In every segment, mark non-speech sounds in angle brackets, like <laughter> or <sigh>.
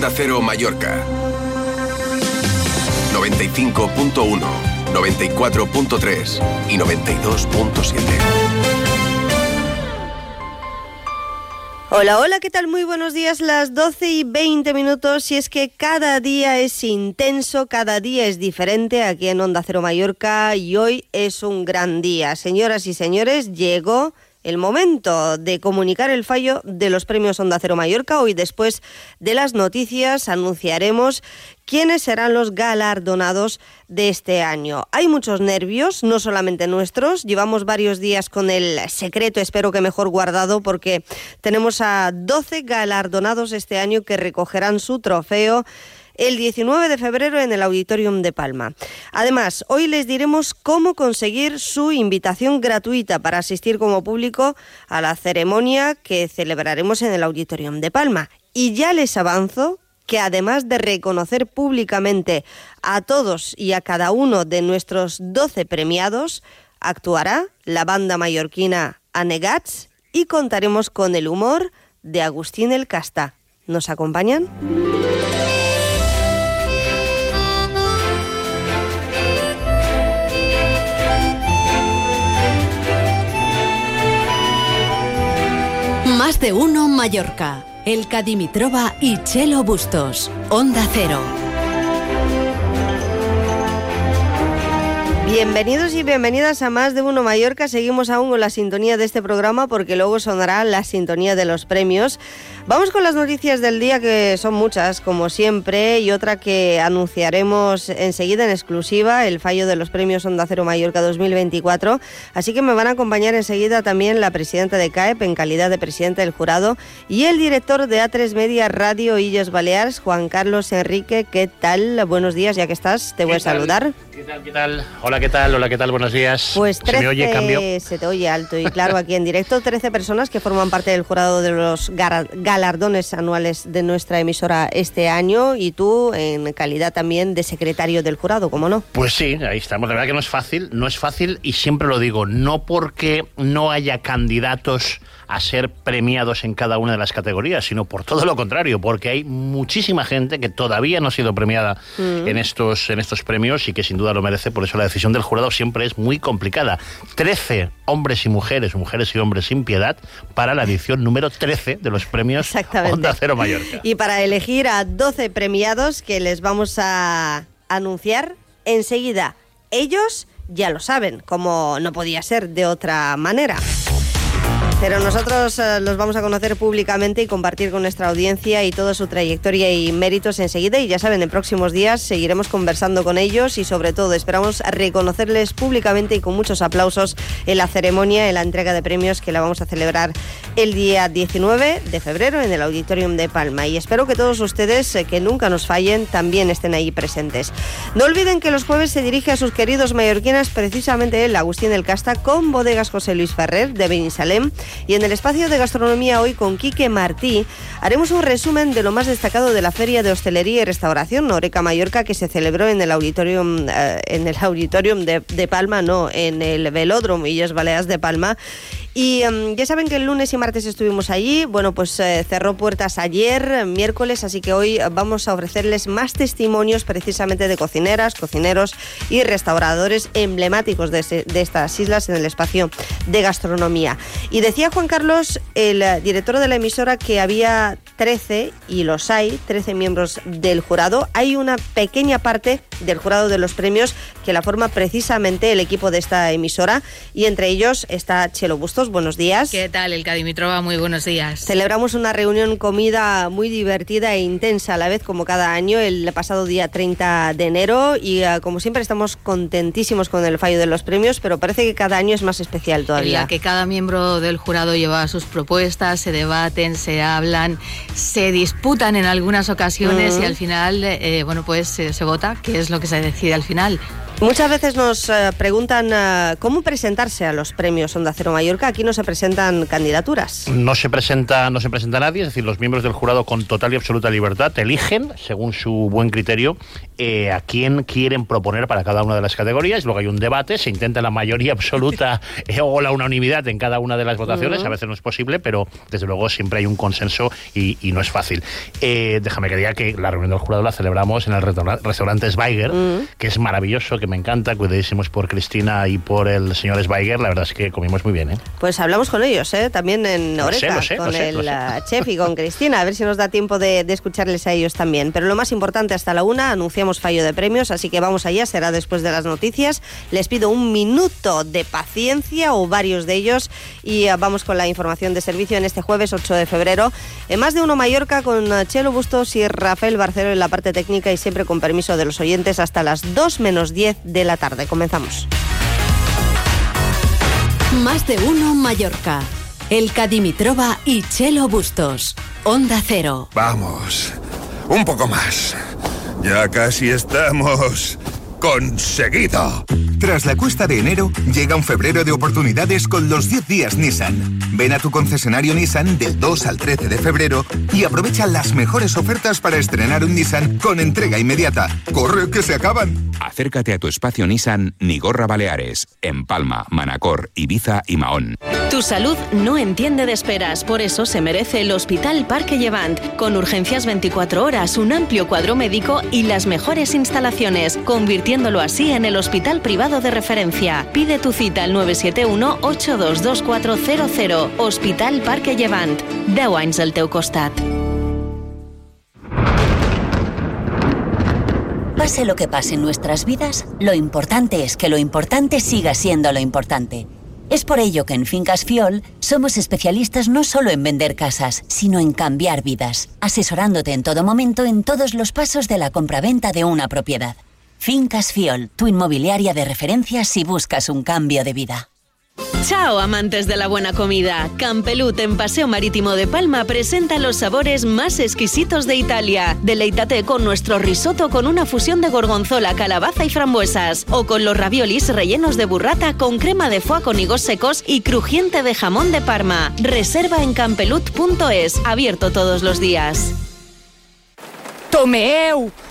Onda Cero Mallorca. 95.1, 94.3 y 92.7. Hola, hola, ¿qué tal? Muy buenos días, las 12 y 20 minutos. Y es que cada día es intenso, cada día es diferente aquí en Onda Cero Mallorca y hoy es un gran día. Señoras y señores, llegó el momento de comunicar el fallo de los premios Onda Cero Mallorca. Hoy, después de las noticias, anunciaremos quiénes serán los galardonados de este año. Hay muchos nervios, no solamente nuestros. Llevamos varios días con el secreto, espero que mejor guardado, porque tenemos a 12 galardonados este año que recogerán su trofeo el 19 de febrero en el Auditorium de Palma. Además, hoy les diremos cómo conseguir su invitación gratuita para asistir como público a la ceremonia que celebraremos en el Auditorium de Palma. Y ya les avanzo que además de reconocer públicamente a todos y a cada uno de nuestros 12 premiados, actuará la banda mallorquina Anegats y contaremos con el humor de Agustín El Casta. ¿Nos acompañan? Más de uno Mallorca. El Cadimitrova y Chelo Bustos. Onda Cero. Bienvenidos y bienvenidas a Más de Uno Mallorca. Seguimos aún con la sintonía de este programa porque luego sonará la sintonía de los premios. Vamos con las noticias del día que son muchas, como siempre, y otra que anunciaremos enseguida en exclusiva, el fallo de los premios Onda Cero Mallorca 2024. Así que me van a acompañar enseguida también la presidenta de CAEP en calidad de presidenta del jurado y el director de A3 Media Radio Illes Baleares, Juan Carlos Enrique. ¿Qué tal? Buenos días, ya que estás, te voy a saludar. ¿Qué tal? ¿Qué tal? Hola, ¿qué tal? Hola, ¿qué tal? Buenos días. Pues 13, ¿Se me oye cambio? Se te oye alto y claro aquí en directo. 13 personas que forman parte del jurado de los galardones anuales de nuestra emisora este año y tú en calidad también de secretario del jurado, ¿cómo no? Pues sí, ahí estamos. La verdad que no es fácil, no es fácil y siempre lo digo, no porque no haya candidatos a ser premiados en cada una de las categorías, sino por todo lo contrario, porque hay muchísima gente que todavía no ha sido premiada mm. en, estos, en estos premios y que sin duda lo merece, por eso la decisión del jurado siempre es muy complicada. 13 hombres y mujeres, mujeres y hombres sin piedad, para la edición número 13 de los premios Onda Cero Mallorca. Y para elegir a 12 premiados que les vamos a anunciar enseguida. Ellos ya lo saben, como no podía ser de otra manera. Pero nosotros eh, los vamos a conocer públicamente y compartir con nuestra audiencia y toda su trayectoria y méritos enseguida. Y ya saben, en próximos días seguiremos conversando con ellos y sobre todo esperamos reconocerles públicamente y con muchos aplausos en la ceremonia, en la entrega de premios que la vamos a celebrar el día 19 de febrero en el Auditorium de Palma. Y espero que todos ustedes, eh, que nunca nos fallen, también estén ahí presentes. No olviden que los jueves se dirige a sus queridos mallorquinas precisamente el Agustín del Casta con bodegas José Luis Ferrer de Benisalem y en el espacio de gastronomía hoy con Quique Martí haremos un resumen de lo más destacado de la Feria de Hostelería y Restauración Noreca Mallorca que se celebró en el Auditorium, eh, en el auditorium de, Palma, no, en el Velódromo Illes Baleas de Palma. Y um, ya saben que el lunes y martes estuvimos allí. Bueno, pues eh, cerró puertas ayer, miércoles, así que hoy vamos a ofrecerles más testimonios precisamente de cocineras, cocineros y restauradores emblemáticos de, de estas islas en el espacio de gastronomía. Y decía Juan Carlos, el director de la emisora, que había 13, y los hay, 13 miembros del jurado. Hay una pequeña parte del jurado de los premios que la forma precisamente el equipo de esta emisora y entre ellos está Chelo Bustos. Buenos días. ¿Qué tal, el Cadimitrova? Muy buenos días. Celebramos una reunión comida muy divertida e intensa a la vez como cada año el pasado día 30 de enero y uh, como siempre estamos contentísimos con el fallo de los premios, pero parece que cada año es más especial todavía. En la que cada miembro del jurado lleva sus propuestas, se debaten, se hablan, se disputan en algunas ocasiones uh -huh. y al final, eh, bueno, pues se, se vota, que es lo que se decide al final. Muchas veces nos eh, preguntan eh, cómo presentarse a los premios Onda Cero Mallorca. Aquí no se presentan candidaturas. No se presenta, no se presenta nadie, es decir, los miembros del jurado con total y absoluta libertad eligen, según su buen criterio, eh, a quién quieren proponer para cada una de las categorías. Luego hay un debate, se intenta la mayoría <laughs> absoluta o la unanimidad en cada una de las votaciones. A veces no es posible, pero desde luego siempre hay un consenso y, no es fácil. déjame que diga que la reunión del jurado la celebramos en el restaurante Schweiger, que es maravilloso, que me encanta, cuidadísimos por Cristina y por el señor Schweiger, la verdad es que comimos muy bien. ¿eh? Pues hablamos con ellos, ¿eh? también en Oreca, con el uh, chef y con Cristina, a ver si nos da tiempo de, escucharles a ellos también. Pero lo más importante, hasta la una anunciamos fallo de premios, así que vamos allá, será después de las noticias. Les pido un minuto de paciencia o varios de ellos y uh, vamos con la información de servicio en este jueves 8 de febrero. En más de uno Mallorca con uh, Chelo Bustos y Rafael Barcero en la parte técnica y siempre con permiso de los oyentes hasta las 2 menos 10 de la tarde. Comenzamos. Más de uno Mallorca. El Cadimitrova y Chelo Bustos. Onda Cero. Vamos. Un poco más. Ya casi estamos conseguido. Tras la cuesta de enero, llega un febrero de oportunidades con los 10 días Nissan. Ven a tu concesionario Nissan del 2 al 13 de febrero y aprovecha las mejores ofertas para estrenar un Nissan con entrega inmediata. ¡Corre que se acaban! Acércate a tu espacio Nissan Nigorra Baleares, en Palma, Manacor, Ibiza y Mahón. Tu salud no entiende de esperas, por eso se merece el Hospital Parque Llevant, con urgencias 24 horas, un amplio cuadro médico y las mejores instalaciones, convirtiéndolo así en el hospital privado de referencia. Pide tu cita al 971-822400, Hospital Parque Llevant. 10 anys al. Pase lo que pase en nuestras vidas, lo importante es que lo importante siga siendo lo importante. Es por ello que en Fincas Fiol somos especialistas no solo en vender casas, sino en cambiar vidas, asesorándote en todo momento en todos los pasos de la compraventa de una propiedad. Fincas Fiol, tu inmobiliaria de referencia si buscas un cambio de vida. Chao, amantes de la buena comida. Campelut en Paseo Marítimo de Palma presenta los sabores más exquisitos de Italia. Deleítate con nuestro risotto con una fusión de gorgonzola, calabaza y frambuesas. O con los raviolis rellenos de burrata con crema de foie con higos secos y crujiente de jamón de Parma. Reserva en campelut.es, abierto todos los días. ¡Tomeu!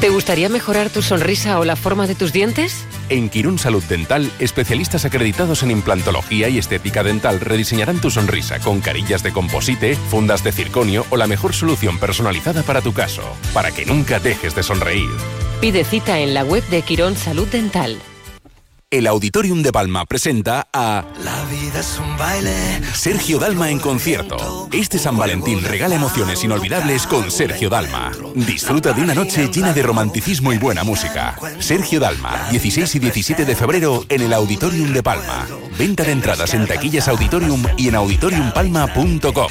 ¿Te gustaría mejorar tu sonrisa o la forma de tus dientes? En Quirún Salud Dental, especialistas acreditados en implantología y estética dental rediseñarán tu sonrisa con carillas de composite, fundas de circonio o la mejor solución personalizada para tu caso, para que nunca dejes de sonreír. Pide cita en la web de Quirón Salud Dental. El Auditorium de Palma presenta a La vida es un baile. Sergio Dalma en concierto. Este San Valentín regala emociones inolvidables con Sergio Dalma. Disfruta de una noche llena de romanticismo y buena música. Sergio Dalma, 16 y 17 de febrero en el Auditorium de Palma. Venta de entradas en taquillas Auditorium y en auditoriumpalma.com.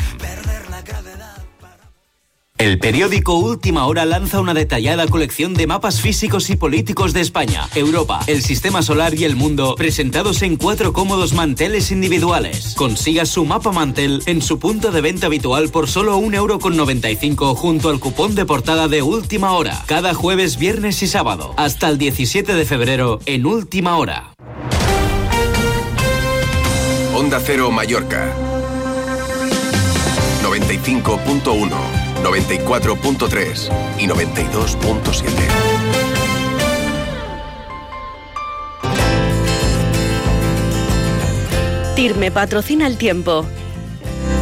El periódico Última Hora lanza una detallada colección de mapas físicos y políticos de España, Europa, el sistema solar y el mundo, presentados en cuatro cómodos manteles individuales. Consiga su mapa mantel en su punto de venta habitual por solo 1,95€ euro junto al cupón de portada de Última Hora, cada jueves, viernes y sábado, hasta el 17 de febrero en Última Hora. Onda Cero Mallorca 95.1 94.3 y 92.7. TIRME patrocina el tiempo.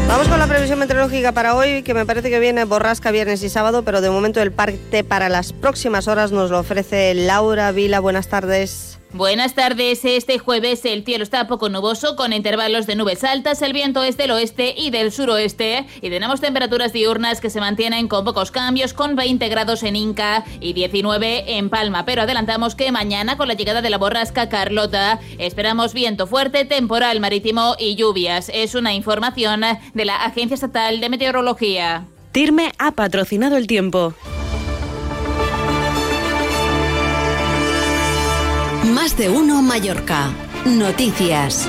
Vamos con la previsión meteorológica para hoy, que me parece que viene borrasca viernes y sábado, pero de momento el parte para las próximas horas nos lo ofrece Laura Vila. Buenas tardes. Buenas tardes. Este jueves el cielo está poco nuboso con intervalos de nubes altas. El viento es del oeste y del suroeste y tenemos temperaturas diurnas que se mantienen con pocos cambios con 20 grados en Inca y 19 en Palma. Pero adelantamos que mañana con la llegada de la borrasca Carlota esperamos viento fuerte, temporal marítimo y lluvias. Es una información de la Agencia Estatal de Meteorología. Tirme ha patrocinado el tiempo. Más de uno Mallorca. Noticias.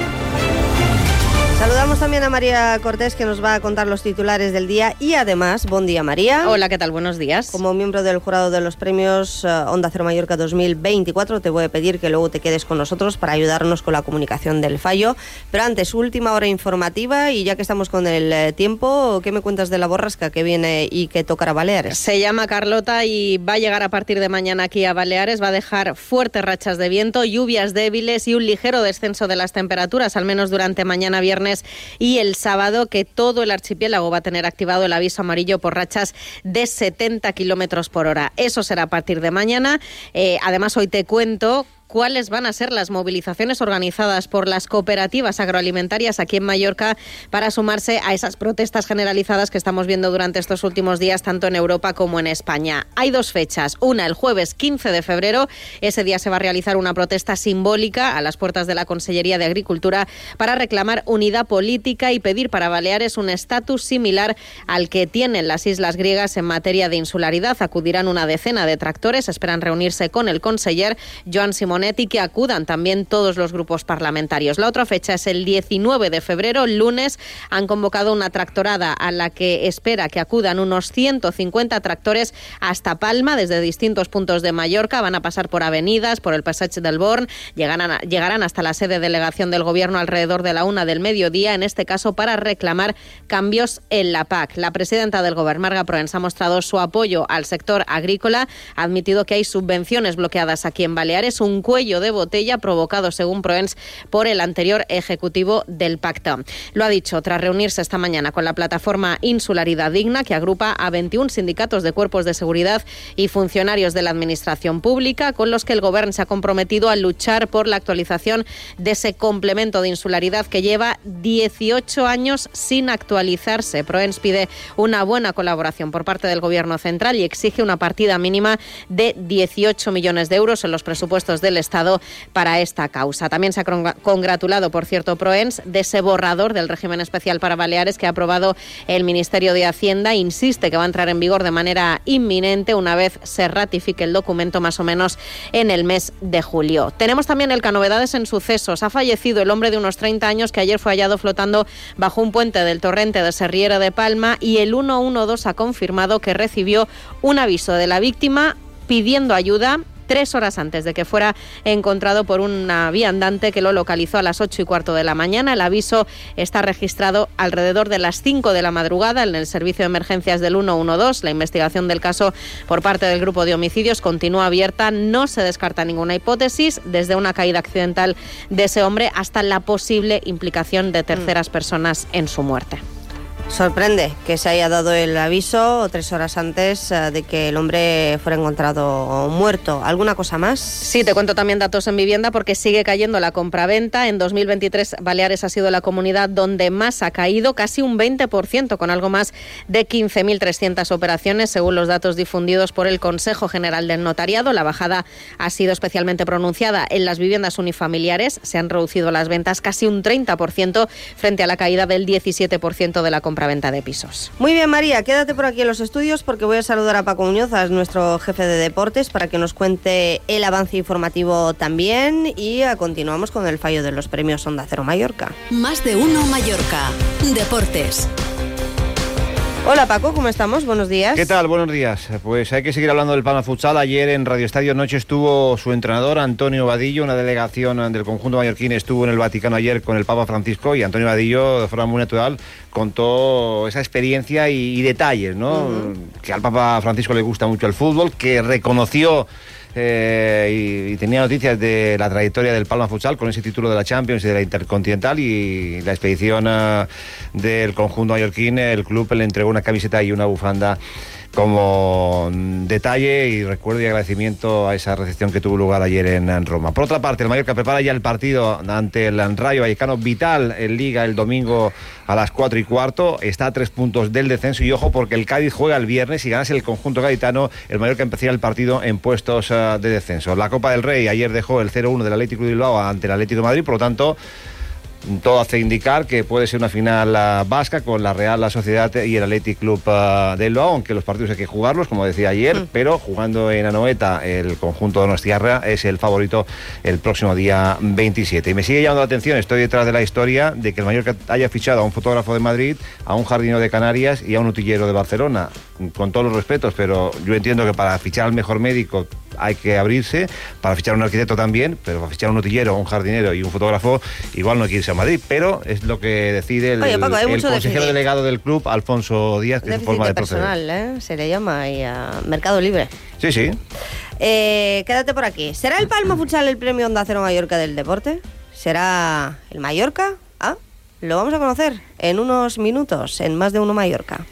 Saludamos también a María Cortés que nos va a contar los titulares del día y además, buen día María. Hola, ¿qué tal? Buenos días. Como miembro del jurado de los premios eh, Onda Cero Mallorca 2024 te voy a pedir que luego te quedes con nosotros para ayudarnos con la comunicación del fallo. Pero antes, última hora informativa y ya que estamos con el eh, tiempo, ¿qué me cuentas de la borrasca que viene y que tocará Baleares? Se llama Carlota y va a llegar a partir de mañana aquí a Baleares, va a dejar fuertes rachas de viento, lluvias débiles y un ligero descenso de las temperaturas, al menos durante mañana viernes y el sábado, que todo el archipiélago va a tener activado el aviso amarillo por rachas de 70 kilómetros por hora. Eso será a partir de mañana. Eh, además, hoy te cuento cuáles van a ser las movilizaciones organizadas por las cooperativas agroalimentarias aquí en Mallorca para sumarse a esas protestas generalizadas que estamos viendo durante estos últimos días tanto en Europa como en España. Hay dos fechas, una el jueves 15 de febrero, ese día se va a realizar una protesta simbólica a las puertas de la Consellería de Agricultura para reclamar unidad política y pedir para Baleares un estatus similar al que tienen las islas griegas en materia de insularidad. Acudirán una decena de tractores, esperan reunirse con el conseller Joan Simón y que acudan también todos los grupos parlamentarios. La otra fecha es el 19 de febrero, lunes. Han convocado una tractorada a la que espera que acudan unos 150 tractores hasta Palma desde distintos puntos de Mallorca. Van a pasar por avenidas, por el Passage del Born, llegarán, llegarán hasta la sede de delegación del Gobierno alrededor de la una del mediodía, en este caso para reclamar cambios en la PAC. La presidenta del Gobierno, Marga Proens, ha mostrado su apoyo al sector agrícola, ha admitido que hay subvenciones bloqueadas aquí en Baleares, un cuello de botella provocado, según Proens, por el anterior ejecutivo del pacto. Lo ha dicho tras reunirse esta mañana con la plataforma Insularidad Digna, que agrupa a 21 sindicatos de cuerpos de seguridad y funcionarios de la Administración Pública, con los que el Gobierno se ha comprometido a luchar por la actualización de ese complemento de insularidad que lleva 18 años sin actualizarse. Proens pide una buena colaboración por parte del Gobierno central y exige una partida mínima de 18 millones de euros en los presupuestos del Estado para esta causa. También se ha congratulado, por cierto, Proens de ese borrador del régimen especial para Baleares que ha aprobado el Ministerio de Hacienda. Insiste que va a entrar en vigor de manera inminente una vez se ratifique el documento más o menos en el mes de julio. Tenemos también el Novedades en sucesos. Ha fallecido el hombre de unos 30 años que ayer fue hallado flotando bajo un puente del torrente de Serriera de Palma y el 112 ha confirmado que recibió un aviso de la víctima pidiendo ayuda tres horas antes de que fuera encontrado por una viandante que lo localizó a las ocho y cuarto de la mañana. El aviso está registrado alrededor de las cinco de la madrugada en el servicio de emergencias del 112. La investigación del caso por parte del grupo de homicidios continúa abierta. No se descarta ninguna hipótesis, desde una caída accidental de ese hombre hasta la posible implicación de terceras personas en su muerte. Sorprende que se haya dado el aviso tres horas antes eh, de que el hombre fuera encontrado muerto. ¿Alguna cosa más? Sí, te cuento también datos en vivienda porque sigue cayendo la compraventa. En 2023 Baleares ha sido la comunidad donde más ha caído, casi un 20%, con algo más de 15.300 operaciones, según los datos difundidos por el Consejo General del Notariado. La bajada ha sido especialmente pronunciada en las viviendas unifamiliares. Se han reducido las ventas casi un 30% frente a la caída del 17% de la compraventa venta de pisos. Muy bien, María, quédate por aquí en los estudios porque voy a saludar a Paco Muñoz, a nuestro jefe de deportes, para que nos cuente el avance informativo también y continuamos con el fallo de los premios Onda Cero Mallorca. Más de uno Mallorca. Deportes. Hola Paco, ¿cómo estamos? Buenos días. ¿Qué tal? Buenos días. Pues hay que seguir hablando del Palma Futsal. Ayer en Radio Estadio Noche estuvo su entrenador, Antonio Vadillo. Una delegación del conjunto mallorquín estuvo en el Vaticano ayer con el Papa Francisco y Antonio Vadillo, de forma muy natural, contó esa experiencia y, detalles, ¿no? Que al Papa Francisco le gusta mucho el fútbol, que reconoció eh, y, tenía noticias de la trayectoria del Palma Futsal con ese título de la Champions y de la Intercontinental y la expedición eh, del conjunto mallorquín, el club le entregó una camiseta y una bufanda como detalle y recuerdo y agradecimiento a esa recepción que tuvo lugar ayer en, Roma. Por otra parte, el Mallorca prepara ya el partido ante el Rayo Vallecano vital en Liga el domingo a las 4 y cuarto. Está a tres puntos del descenso y ojo porque el Cádiz juega el viernes y ganase el conjunto gaditano, el Mallorca empezaría el partido en puestos eh, de descenso. La Copa del Rey ayer dejó el 0-1 del Atlético de Bilbao ante el Atlético de Madrid, por lo tanto todo hace indicar que puede ser una final ah, vasca con la Real la Sociedad y el Athletic Club uh, de Bilbao, aunque los partidos hay que jugarlos, como decía ayer, mm. pero jugando en Anoeta el conjunto de Nostierra es el favorito el próximo día 27. Y me sigue llamando la atención, estoy detrás de la historia de que el Mallorca haya fichado a un fotógrafo de Madrid, a un jardinero de Canarias y a un utillero de Barcelona. Con todos los respetos, pero yo entiendo que para fichar al mejor médico hay que abrirse, para fichar a un arquitecto también, pero para fichar a un utillero, un jardinero y un fotógrafo, igual no hay que irse a Madrid, pero es lo que decide el, consejero delegado del club, Alfonso Díaz, que es forma de personal, ¿eh? se le llama y a Mercado Libre. Sí, sí. Eh, quédate por aquí. ¿Será el Palma Futsal el premio Onda Cero Mallorca del deporte? ¿Será el Mallorca? Ah, lo vamos a conocer en unos minutos en Más de Uno Mallorca.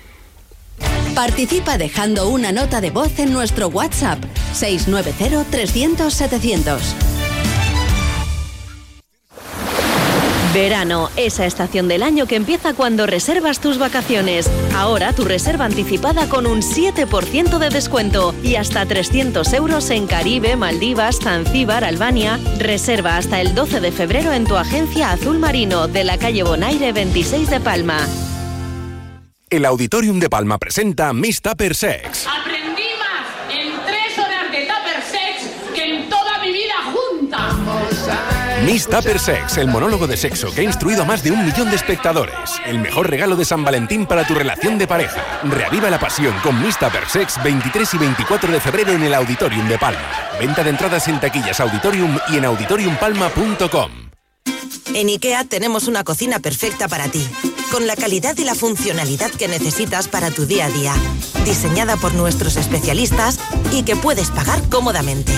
Participa dejando una nota de voz en nuestro WhatsApp 690 300 700. Verano, esa estación del año que empieza cuando reservas tus vacaciones. Ahora tu reserva anticipada con un 7% de descuento y hasta 300 euros en Caribe, Maldivas, Zanzíbar, Albania. Reserva hasta el 12 de febrero en tu agencia Azul Marino de la calle Bonaire 26 de Palma. El Auditorium de Palma presenta Miss Tupper Sex. Aprendí más en tres horas de Tupper Sex que en toda mi vida junta. Miss Tupper Sex, el monólogo de sexo que ha instruido a más de un millón de espectadores. El mejor regalo de San Valentín para tu relación de pareja. Reaviva la pasión con Miss Tupper Sex 23 y 24 de febrero en el Auditorium de Palma. Venta de entradas en taquillas Auditorium y en auditoriumpalma.com. En IKEA tenemos una cocina perfecta para ti con la calidad y la funcionalidad que necesitas para tu día a día, diseñada por nuestros especialistas y que puedes pagar cómodamente.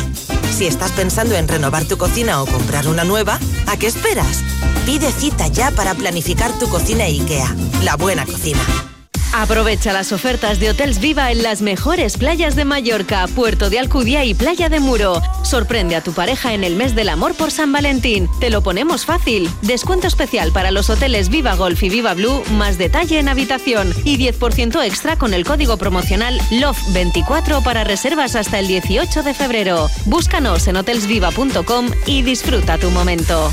Si estás pensando en renovar tu cocina o comprar una nueva, ¿a qué esperas? Pide cita ya para planificar tu cocina IKEA, la buena cocina. Aprovecha las ofertas de Hotels Viva en las mejores playas de Mallorca, Puerto de Alcudia y Playa de Muro. Sorprende a tu pareja en el mes del amor por San Valentín. Te lo ponemos fácil. Descuento especial para los hoteles Viva Golf y Viva Blue, más detalle en habitación y 10% extra con el código promocional LOVE24 para reservas hasta el 18 de febrero. Búscanos en hotelsviva.com y disfruta tu momento.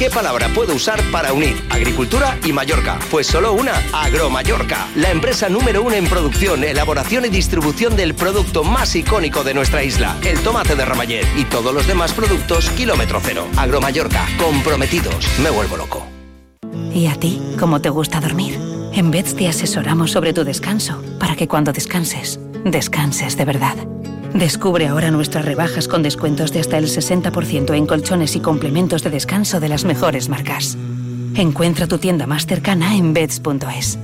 ¿Qué palabra puedo usar para unir agricultura y Mallorca? Pues solo una, Agromallorca, la empresa número uno en producción, elaboración y distribución del producto más icónico de nuestra isla, el tomate de Ramallet y todos los demás productos kilómetro cero. Agromallorca, comprometidos, me vuelvo loco. ¿Y a ti, cómo te gusta dormir? En Beds te asesoramos sobre tu descanso, para que cuando descanses, descanses de verdad. Descubre ahora nuestras rebajas con descuentos de hasta el 60% en colchones y complementos de descanso de las mejores marcas. Encuentra tu tienda más cercana en beds.es.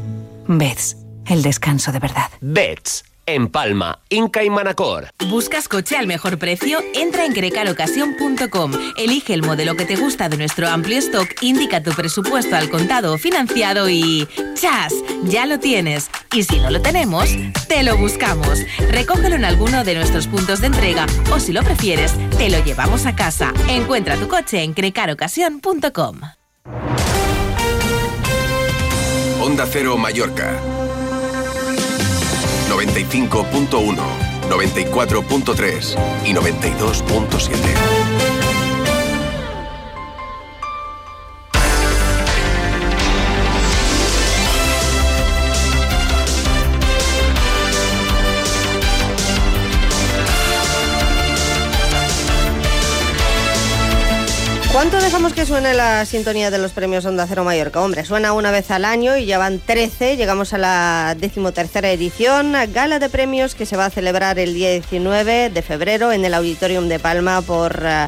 Beds, el descanso de verdad. Beds en Palma, Inca y Manacor. ¿Buscas coche al mejor precio? Entra en crecarocasión.com. Elige el modelo que te gusta de nuestro amplio stock, indica tu presupuesto al contado o financiado y ¡chas! Ya lo tienes. Y si no lo tenemos, te lo buscamos. Recógelo en alguno de nuestros puntos de entrega o si lo prefieres, te lo llevamos a casa. Encuentra tu coche en crecarocasión.com. Onda Cero Mallorca 95.1, 94.3 y 92.7. ¿Cuánto dejamos que suene la sintonía de los premios Onda Cero Mallorca? Hombre, suena una vez al año y ya van 13, llegamos a la decimotercera edición, gala de premios que se va a celebrar el día 19 de febrero en el Auditorium de Palma por... Uh,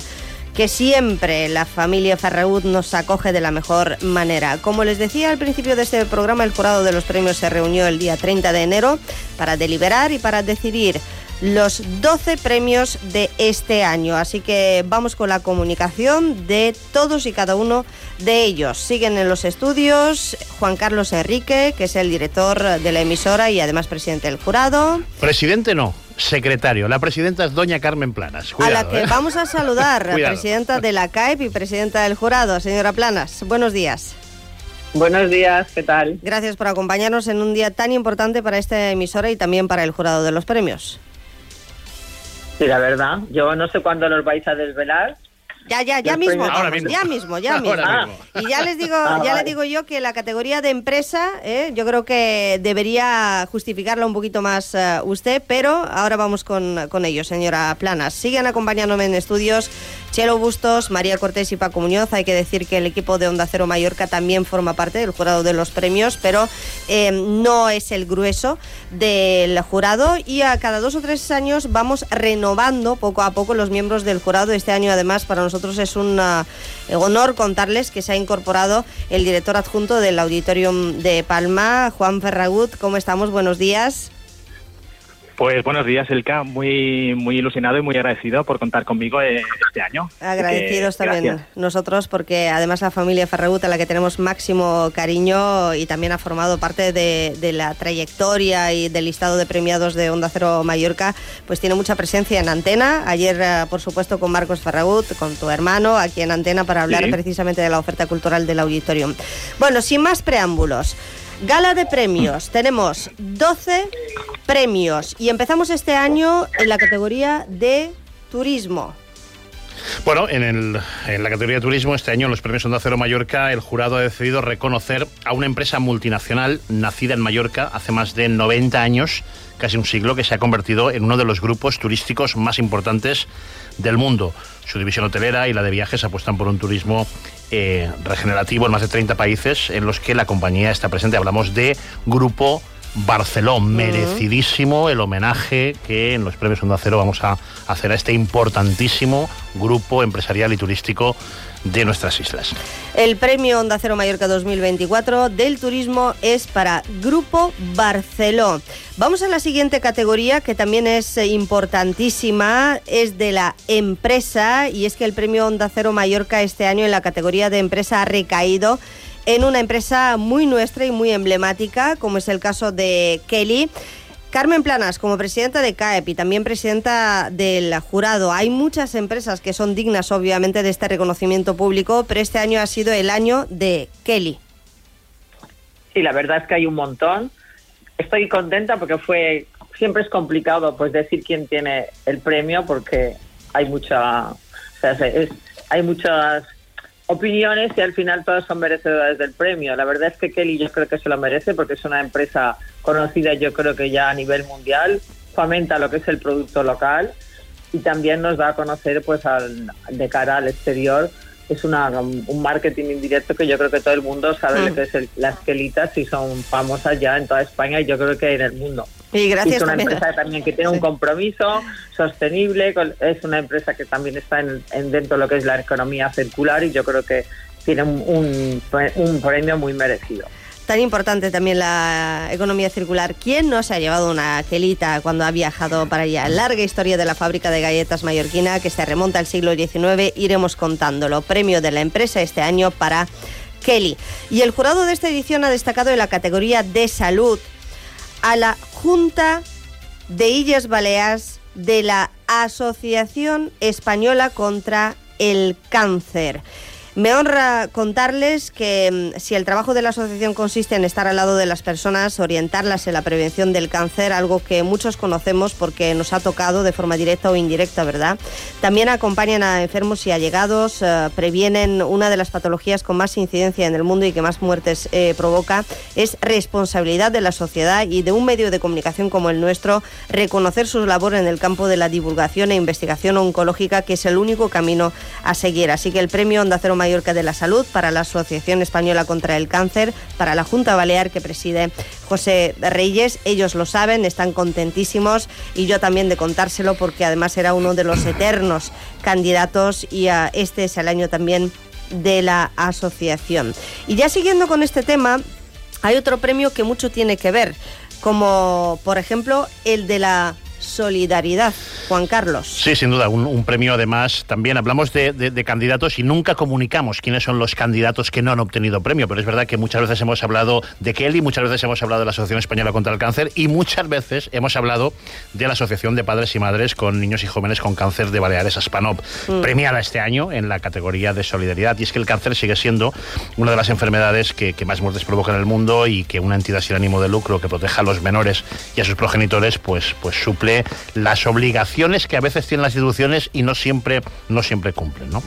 que siempre la familia Ferragut nos acoge de la mejor manera. Como les decía al principio de este programa, el jurado de los premios se reunió el día 30 de enero para deliberar y para decidir los 12 premios de este año. Así que vamos con la comunicación de todos y cada uno de ellos. Siguen en los estudios Juan Carlos Enrique, que es el director de la emisora y además presidente del jurado. Presidente no, secretario. La presidenta es doña Carmen Planas. a la que ¿eh? vamos a saludar, <laughs> presidenta de la CAEP y presidenta del jurado. Señora Planas, buenos días. Buenos días, ¿qué tal? Gracias por acompañarnos en un día tan importante para esta emisora y también para el jurado de los premios. Sí, la verdad, yo no sé cuándo los vais a desvelar. Ya, ya, ya mismo, Ahora mismo. ya mismo, ya mismo. Ahora mismo. Y ya les digo, Ah, ya vale. les digo yo que la categoría de empresa, eh, yo creo que debería justificarla un poquito más eh, usted, pero ahora vamos con, con ello, señora Planas. Siguen acompañándome en estudios Chelo Bustos, María Cortés y Paco Muñoz. Hay que decir que el equipo de Onda Cero Mallorca también forma parte del jurado de los premios, pero eh, no es el grueso del jurado y a cada dos o tres años vamos renovando poco a poco los miembros del jurado. Este año además para nosotros es un ah, honor contarles que se ha incorporado el director adjunto del Auditorium de Palma, Juan Ferragut. ¿Cómo estamos? Buenos días. Pues buenos días, Elka. Muy, muy ilusionado y muy agradecido por contar conmigo eh, este año. Agradecidos también gracias. nosotros porque además la familia Ferragut a la que tenemos máximo cariño y también ha formado parte de, de la trayectoria y del listado de premiados de Onda Cero Mallorca, pues tiene mucha presencia en Antena. Ayer, eh, por supuesto, con Marcos Ferragut, con tu hermano, aquí en Antena para hablar Sí. precisamente de la oferta cultural del auditorium. Bueno, sin más preámbulos. Gala de premios. Tenemos 12 premios y empezamos este año en la categoría de turismo. Bueno, en, el- la categoría de turismo, este año en los premios Onda Cero Mallorca, el jurado ha decidido reconocer a una empresa multinacional nacida en Mallorca hace más de 90 años, casi un siglo, que se ha convertido en uno de los grupos turísticos más importantes del mundo. Su división hotelera y la de viajes apuestan por un turismo eh, regenerativo en más de 30 países en los que la compañía está presente. Hablamos de Grupo Barceló, merecidísimo el homenaje que en los premios Onda Cero vamos a hacer a este importantísimo grupo empresarial y turístico de nuestras islas. El premio Onda Cero Mallorca 2024 del turismo es para Grupo Barceló. Vamos a la siguiente categoría que también es eh, importantísima, es de la empresa y es que el premio Onda Cero Mallorca este año en la categoría de empresa ha recaído en una empresa muy nuestra y muy emblemática, como es el caso de Kelly. Carmen Planas, como presidenta de CAEP y también presidenta del jurado, hay muchas empresas que son dignas, obviamente, de este reconocimiento público, pero este año ha sido el año de Kelly. Sí, la verdad es que hay un montón. Estoy contenta porque fue siempre es complicado pues decir quién tiene el premio porque hay mucha hay muchas opiniones y al final todas son merecedoras del premio. La verdad es que Kelly yo creo que se lo merece porque es una empresa conocida yo creo que ya a nivel mundial, fomenta lo que es el producto local y también nos da a conocer pues al, de cara al exterior es una, un marketing indirecto que yo creo que todo el mundo sabe Mm. lo que es el- las quelitas y son famosas ya en toda España y yo creo que en el mundo. Y gracias es una también empresa también que tiene un compromiso sostenible, es una empresa que también está en, en dentro de lo que es la economía circular y yo creo que tiene un, un, un premio muy merecido. Tan importante también la economía circular. ¿Quién no se ha llevado una quelita cuando ha viajado para allá? Larga historia de la fábrica de galletas mallorquina que se remonta al siglo XIX. Iremos contándolo. Premio de la empresa este año para Kelly. Y el jurado de esta edición ha destacado en la categoría de salud a la Junta de Illes Baleares de la Asociación Española contra el Cáncer. Me honra contarles que mm, si el trabajo de la asociación consiste en estar al lado de las personas, orientarlas en la prevención del cáncer, algo que muchos conocemos porque nos ha tocado de forma directa o indirecta, ¿verdad? También acompañan a enfermos y allegados, eh, previenen una de las patologías con más incidencia en el mundo y que más muertes eh, provoca. Es responsabilidad de la sociedad y de un medio de comunicación como el nuestro reconocer su labor en el campo de la divulgación e investigación oncológica, que es el único camino a seguir. Así que el premio Onda Cero Mallorca Mallorca de la Salud, para la Asociación Española contra el Cáncer, para la Junta Balear que preside José Reyes. Ellos lo saben, están contentísimos y yo también de contárselo porque además era uno de los eternos candidatos y a este es el año también de la asociación. Y ya siguiendo con este tema, hay otro premio que mucho tiene que ver, como por ejemplo el de la solidaridad, Juan Carlos. Sí, sin duda, un, premio además. También hablamos de, candidatos y nunca comunicamos quiénes son los candidatos que no han obtenido premio, pero es verdad que muchas veces hemos hablado de Kelly, muchas veces hemos hablado de la Asociación Española contra el Cáncer y muchas veces hemos hablado de la Asociación de Padres y Madres con Niños y Jóvenes con Cáncer de Baleares, Aspanop, mm. premiada este año en la categoría de solidaridad. Y es que el cáncer sigue siendo una de las enfermedades que, que más muertes provoca en el mundo y que una entidad sin ánimo de lucro que proteja a los menores y a sus progenitores, pues, pues suple las obligaciones que a veces tienen las instituciones y no siempre, no siempre cumplen, ¿no?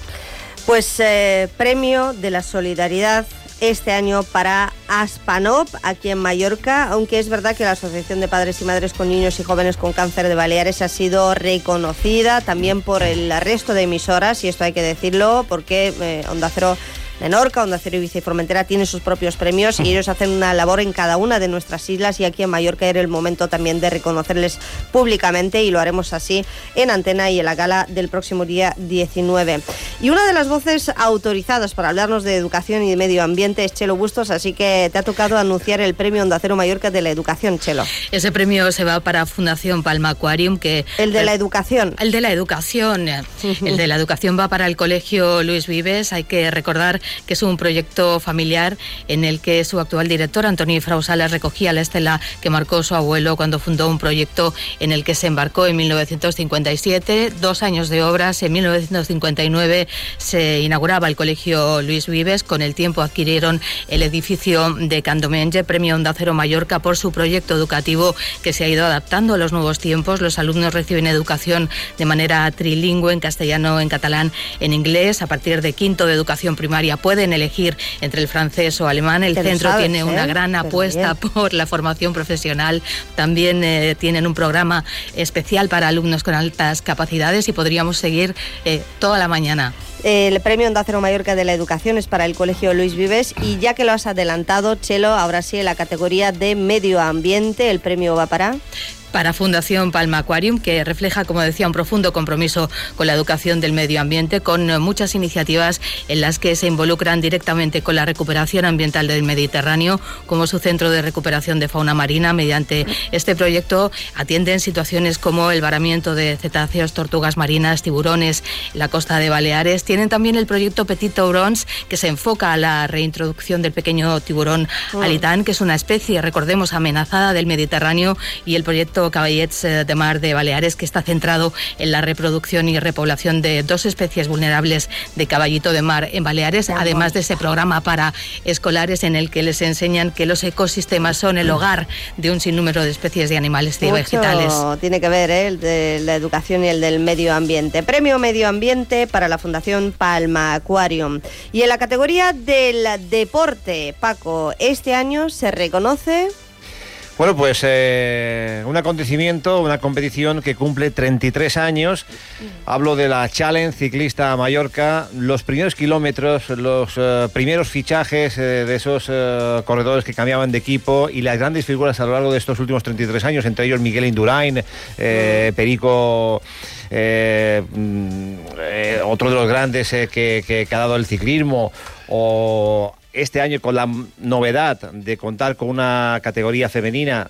Pues eh, premio de la solidaridad este año para Aspanop, aquí en Mallorca, aunque es verdad que la Asociación de Padres y Madres con Niños y Jóvenes con Cáncer de Baleares ha sido reconocida también por el resto de emisoras, y esto hay que decirlo, porque eh, Onda Cero Menorca, Onda Cero Ibiza y Formentera tienen sus propios premios y ellos hacen una labor en cada una de nuestras islas y aquí en Mallorca era el momento también de reconocerles públicamente y lo haremos así en antena y en la gala del próximo día 19. Y una de las voces autorizadas para hablarnos de educación y de medio ambiente es Chelo Bustos, así que te ha tocado anunciar el premio Onda Cero Mallorca de la educación, Chelo. Ese premio se va para Fundación Palma Aquarium, que... El de la educación. El de la educación. El de la educación va para el Colegio Luis Vives. Hay que recordar que es un proyecto familiar en el que su actual director, Antonio Frausalas, recogía la estela que marcó su abuelo cuando fundó un proyecto en el que se embarcó en 1957, dos años de obras. En 1959 se inauguraba el Colegio Luis Vives. Con el tiempo adquirieron el edificio de Candomenge, Premio Onda Cero Mallorca, por su proyecto educativo que se ha ido adaptando a los nuevos tiempos. Los alumnos reciben educación de manera trilingüe en castellano, en catalán, en inglés. A partir de quinto de educación primaria pueden elegir entre el francés o alemán. El centro tiene una ¿eh? gran apuesta por la formación profesional. También eh, tienen un programa especial para alumnos con altas capacidades y podríamos seguir eh, toda la mañana. El premio Onda Cero Mallorca de la Educación es para el Colegio Luis Vives y ya que lo has adelantado, Chelo, ahora sí en la categoría de medio ambiente, el premio va para para Fundación Palma Aquarium, que refleja, como decía, un profundo compromiso con la educación del medio ambiente, con muchas iniciativas en las que se involucran directamente con la recuperación ambiental del Mediterráneo, como su centro de recuperación de fauna marina. Mediante este proyecto atienden situaciones como el varamiento de cetáceos, tortugas marinas, tiburones, la costa de Baleares. Tienen también el proyecto Petit Taurons, que se enfoca a la reintroducción del pequeño tiburón mm. alitán, que es una especie, recordemos, amenazada del Mediterráneo, y el proyecto Caballets eh, de Mar de Baleares, que está centrado en la reproducción y repoblación de dos especies vulnerables de caballito de mar en Baleares, además de ese programa para escolares en el que les enseñan que los ecosistemas son el hogar de un sinnúmero de especies de animales y vegetales. Tiene que ver ¿eh? el de la educación y el del medio ambiente. Premio Medio Ambiente para la Fundación Palma Aquarium. Y en la categoría del deporte, Paco, este año se reconoce bueno, pues eh, un acontecimiento, una competición que cumple 33 años. Hablo de la Challenge Ciclista Mallorca, los primeros kilómetros, los eh, primeros fichajes eh, de esos corredores que cambiaban de equipo y las grandes figuras a lo largo de estos últimos 33 años, entre ellos Miguel Indurain, Perico... Mm, otro de los grandes que, que, ha dado el ciclismo, o este año con la novedad de contar con una categoría femenina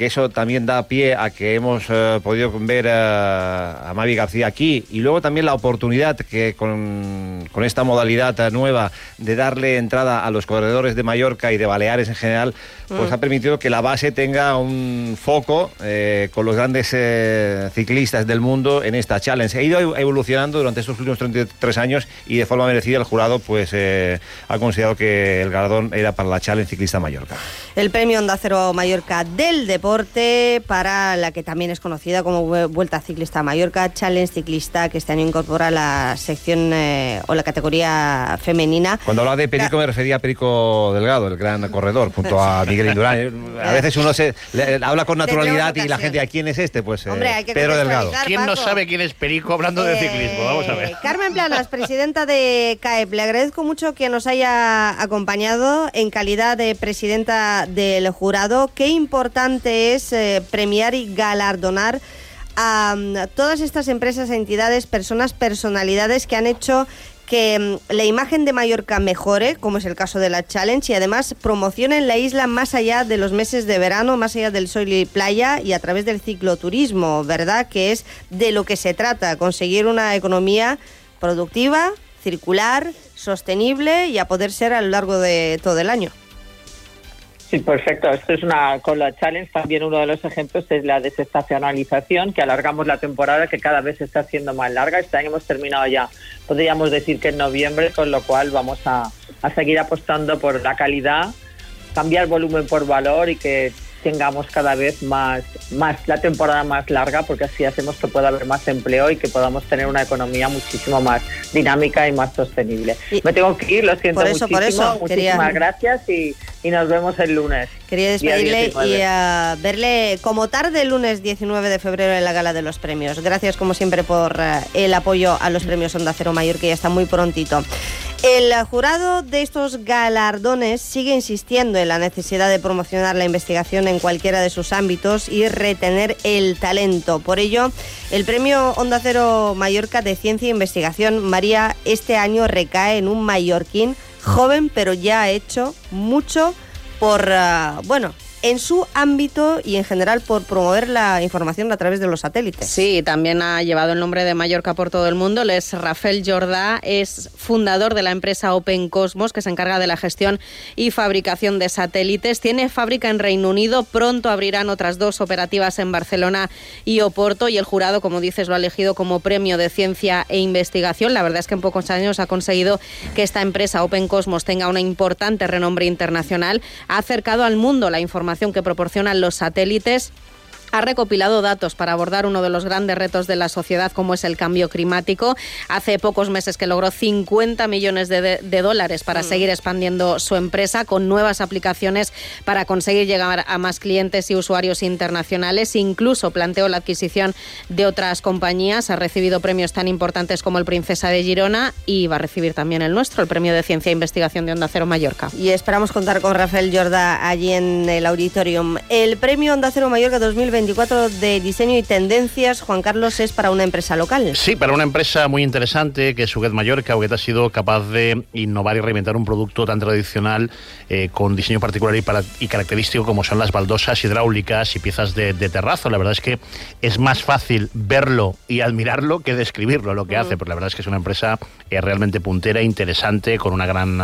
que eso también da pie a que hemos eh, podido ver a Mavi García aquí y luego también la oportunidad que con, esta modalidad nueva de darle entrada a los corredores de Mallorca y de Baleares en general, pues mm. ha permitido que la base tenga un foco eh, con los grandes eh, ciclistas del mundo en esta challenge. Ha ido evolucionando durante estos últimos 33 años y de forma merecida el jurado pues ha considerado que el galardón era para la challenge ciclista Mallorca. El premio Onda Cero Mallorca del deporte deporte para la que también es conocida como Vue- Vuelta Ciclista a Mallorca, Challenge Ciclista, que este año incorpora la sección eh, o la categoría femenina. Cuando hablaba de Perico me refería a Perico Delgado, el gran corredor, junto a Miguel Indurain. Eh, <laughs> A veces uno se le- habla con naturalidad y la gente, ¿a quién es este? Pues eh, Hombre, Pedro Delgado. ¿Quién no Paco. sabe quién es Perico hablando de ciclismo? Vamos a ver. Eh, Carmen Planas, presidenta de CAEP, le agradezco mucho que nos haya acompañado en calidad de presidenta del jurado. Qué importante es eh, premiar y galardonar a mm, todas estas empresas, entidades, personas, personalidades que han hecho que mm, la imagen de Mallorca mejore, como es el caso de la Challenge, y además promocionen la isla más allá de los meses de verano, más allá del sol y playa y a través del cicloturismo, ¿verdad? Que es de lo que se trata, conseguir una economía productiva, circular, sostenible y a poder ser a lo largo de todo el año. Sí, perfecto. Esto es una con la challenge también uno de los ejemplos es la desestacionalización, que alargamos la temporada que cada vez se está haciendo más larga. Este año hemos terminado ya, podríamos decir que en noviembre, con lo cual vamos a, a seguir apostando por la calidad, cambiar volumen por valor y que tengamos cada vez más, más la temporada más larga, porque así hacemos que pueda haber más empleo y que podamos tener una economía muchísimo más dinámica y más sostenible. Me tengo que ir, lo siento Por eso, por muchísimo. eso, Muchísimas quería- gracias y, y nos vemos el lunes. Quería despedirle 19. y verle como tarde el lunes 19 de febrero en la gala de los premios. Gracias como siempre por eh, el apoyo a los premios Onda Cero Mayor que ya está muy prontito. El jurado de estos galardones sigue insistiendo en la necesidad de promocionar la investigación en cualquiera de sus ámbitos y retener el talento. Por ello, el premio Onda Cero Mallorca de Ciencia e Investigación, María, este año recae en un mallorquín joven, pero ya ha hecho mucho por, ah, bueno, en su ámbito y en general por promover la información a través de los satélites. Sí, también ha llevado el nombre de Mallorca por todo el mundo. Él es Rafael Jordá, es fundador de la empresa Open Cosmos, que se encarga de la gestión y fabricación de satélites. Tiene fábrica en Reino Unido, pronto abrirán otras dos operativas en Barcelona y Oporto, y el jurado, como dices, lo ha elegido como premio de ciencia e investigación. La verdad es que en pocos años ha conseguido que esta empresa Open Cosmos tenga una importante renombre internacional. Ha acercado al mundo la información que proporcionan los satélites ha recopilado datos para abordar uno de los grandes retos de la sociedad como es el cambio climático. Hace pocos meses que logró 50 millones de, de- de dólares para seguir expandiendo su empresa con nuevas aplicaciones para conseguir llegar a más clientes y usuarios internacionales. Incluso planteó la adquisición de otras compañías. Ha recibido premios tan importantes como el Princesa de Girona y va a recibir también el nuestro, el Premio de Ciencia e Investigación de Onda Cero Mallorca. Y esperamos contar con Rafael Jorda allí en el auditorium. El premio Onda Cero Mallorca 2024 de Diseño y Tendencias, Juan Carlos, es para una empresa local. Sí, para una empresa muy interesante que es Huguet Mallorca. Huguet ha sido capaz de innovar y reinventar un producto tan tradicional eh, con diseño particular y, para- y característico como son las baldosas hidráulicas y piezas de, de terrazo. La verdad es que es más fácil verlo y admirarlo que describirlo lo que hace, porque la verdad es que es una empresa eh, realmente puntera, interesante, con una gran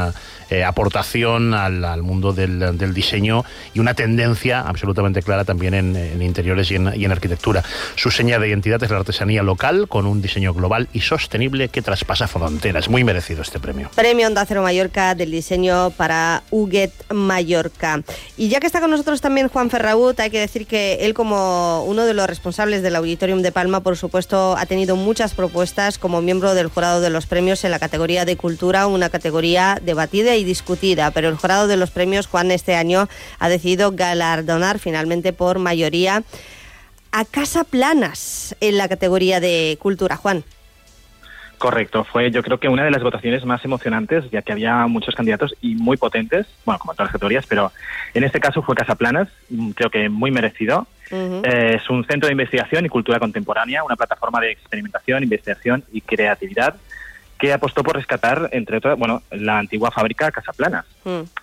eh, aportación al, al mundo del, del diseño y una tendencia absolutamente clara también en, en interiores y en, y en arquitectura. Su seña de identidad es la artesanía local, con un diseño global y sostenible que traspasa fronteras. Muy merecido este premio. Premio Onda Cero Mallorca del diseño para Huguet Mallorca. Y ya que está con nosotros también Juan Ferragut, hay que decir que él como uno de los responsables del Auditorium de Palma, por supuesto, ha tenido muchas propuestas como miembro del jurado de los premios en la categoría de cultura, una categoría debatida y discutida, pero el jurado de los premios, Juan, este año ha decidido galardonar finalmente por mayoría a Casa Planas en la categoría de cultura, Juan. Correcto, fue yo creo que una de las votaciones más emocionantes, ya que había muchos candidatos y muy potentes, bueno, como en todas las categorías, pero en este caso fue Casaplanas, mm, creo que muy merecido. Eh, es un centro de investigación y cultura contemporánea, una plataforma de experimentación, investigación y creatividad que apostó por rescatar, entre otras, bueno, la antigua fábrica Casaplanas.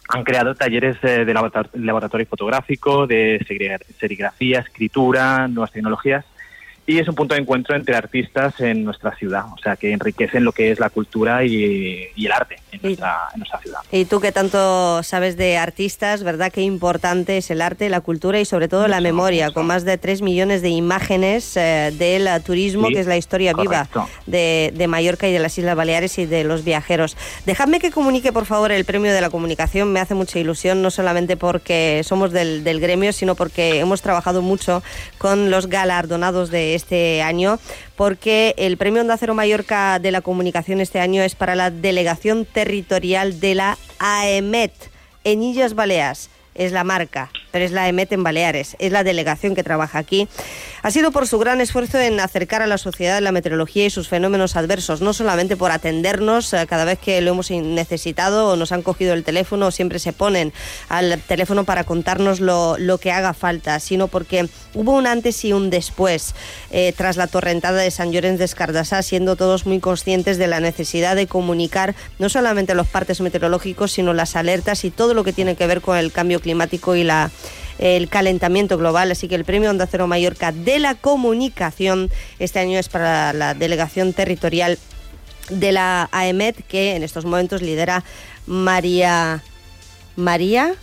Han creado talleres eh, de laborator- laboratorio fotográfico, de serigra- serigrafía, escritura, nuevas tecnologías y es un punto de encuentro entre artistas en nuestra ciudad, o sea, que enriquecen lo que es la cultura y, y el arte en nuestra, en nuestra ciudad. Y tú que tanto sabes de artistas, ¿verdad? Qué importante es el arte, la cultura y sobre todo la memoria, con más de 3 millones de imágenes eh, del turismo, Sí, que es la historia viva correcto. de, de Mallorca y de las Islas Baleares y de los viajeros. Dejadme que comunique, por favor, el premio de la comunicación. Me hace mucha ilusión, no solamente porque somos del, del gremio, sino porque hemos trabajado mucho con los galardonados de este año, porque el premio Onda Cero Mallorca de la comunicación este año es para la delegación territorial de la AEMET en Illes Baleares. Es la marca, pero es la AEMET en Baleares, es la delegación que trabaja aquí. Ha sido por su gran esfuerzo en acercar a la sociedad la meteorología y sus fenómenos adversos, no solamente por atendernos eh, cada vez que lo hemos necesitado o nos han cogido el teléfono siempre se ponen al teléfono para contarnos lo, que haga falta, sino porque hubo un antes y un después eh, tras la torrentada de San Llorenç de Escardasá, siendo todos muy conscientes de la necesidad de comunicar no solamente los partes meteorológicos, sino las alertas y todo lo que tiene que ver con el cambio climático y la el calentamiento global, así que el premio Onda Cero Mallorca de la comunicación este año es para la delegación territorial de la AEMET que en estos momentos lidera María María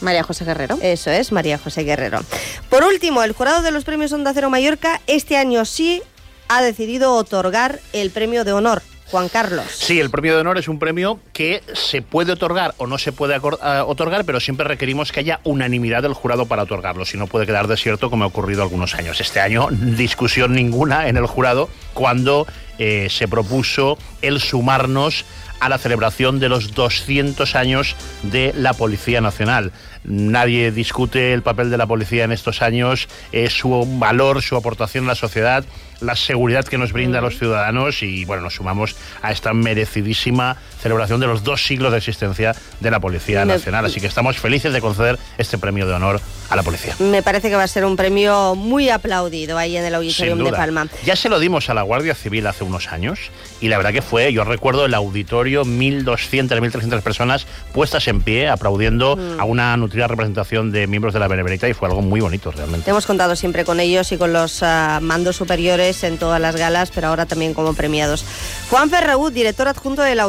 María José Guerrero. Eso es, María José Guerrero. Por último, el jurado de los premios Onda Cero Mallorca este año sí ha decidido otorgar el premio de honor. Juan Carlos. Sí, el premio de honor es un premio que se puede otorgar o no se puede eh, otorgar, pero siempre requerimos que haya unanimidad del jurado para otorgarlo, si no puede quedar desierto como ha ocurrido algunos años. Este año, discusión ninguna en el jurado cuando eh, se propuso el sumarnos a la celebración de los 200 años de la Policía Nacional. Nadie discute el papel de la policía en estos años, eh, su valor, su aportación a la sociedad, la seguridad que nos brinda a los ciudadanos y bueno, nos sumamos a esta merecidísima celebración de los dos siglos de existencia de la Policía Nacional. Así que estamos felices de conceder este premio de honor a la policía. Me parece que va a ser un premio muy aplaudido ahí en el Auditorium de. Palma. Ya se lo dimos a la Guardia Civil hace unos años y la verdad que fue, yo recuerdo el auditorio, 1.200, 1.300 personas puestas en pie aplaudiendo Mm. a una nutrida representación de miembros de la Benemerita y fue algo muy bonito realmente. Hemos contado siempre con ellos y con los ah, mandos superiores en todas las galas, pero ahora también como premiados. Juan Ferragut, director adjunto del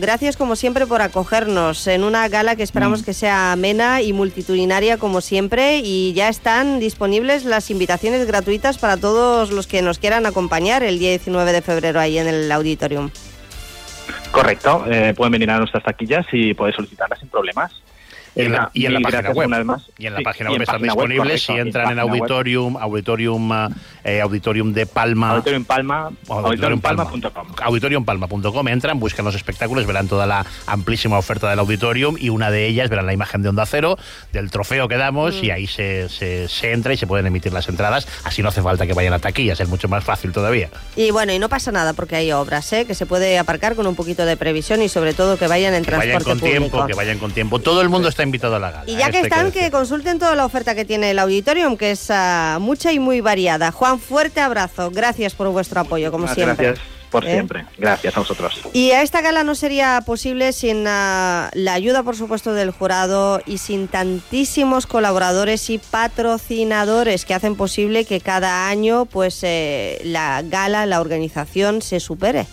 Gracias como siempre por acogernos en una gala que esperamos Mm. que sea amena y multitudinaria como siempre y ya están disponibles las invitaciones gratuitas para todos los que nos quieran acompañar el día 19 de febrero ahí en el Auditorium. Correcto, eh, pueden venir a nuestras taquillas y pueden solicitarlas sin problemas. Y en la, Eh, y en la mil página web. una vez más. Y en la página web están disponibles. si en entran en. Auditorium, Auditorium, ah, eh, Auditorium de Palma. Auditorium Palma, auditoriumpalma.com. auditoriumpalma.com entran, buscan los espectáculos, verán toda la amplísima oferta del auditorium y una de ellas verán la imagen de Onda Cero, del trofeo que damos Mm. y ahí se, se- se entra y se pueden emitir las entradas. Así no hace falta que vayan a taquillas, es mucho más fácil todavía. Y bueno, y no pasa nada porque hay obras, ¿eh? que se puede aparcar con un poquito de previsión y sobre todo que vayan en Que vayan transporte con público. tiempo, que vayan con tiempo. Todo el mundo está invitado a la gala. Y ya que hay están, que consulten toda la oferta que tiene el auditorium, que es ah, mucha y muy variada. Juan, fuerte abrazo. Gracias por vuestro apoyo, como Muchas siempre. Gracias por ¿Eh? siempre. Gracias a vosotros. Y a esta gala no sería posible sin ah, la ayuda, por supuesto, del jurado y sin tantísimos colaboradores y patrocinadores que hacen posible que cada año, pues, eh, la gala, la organización se supere.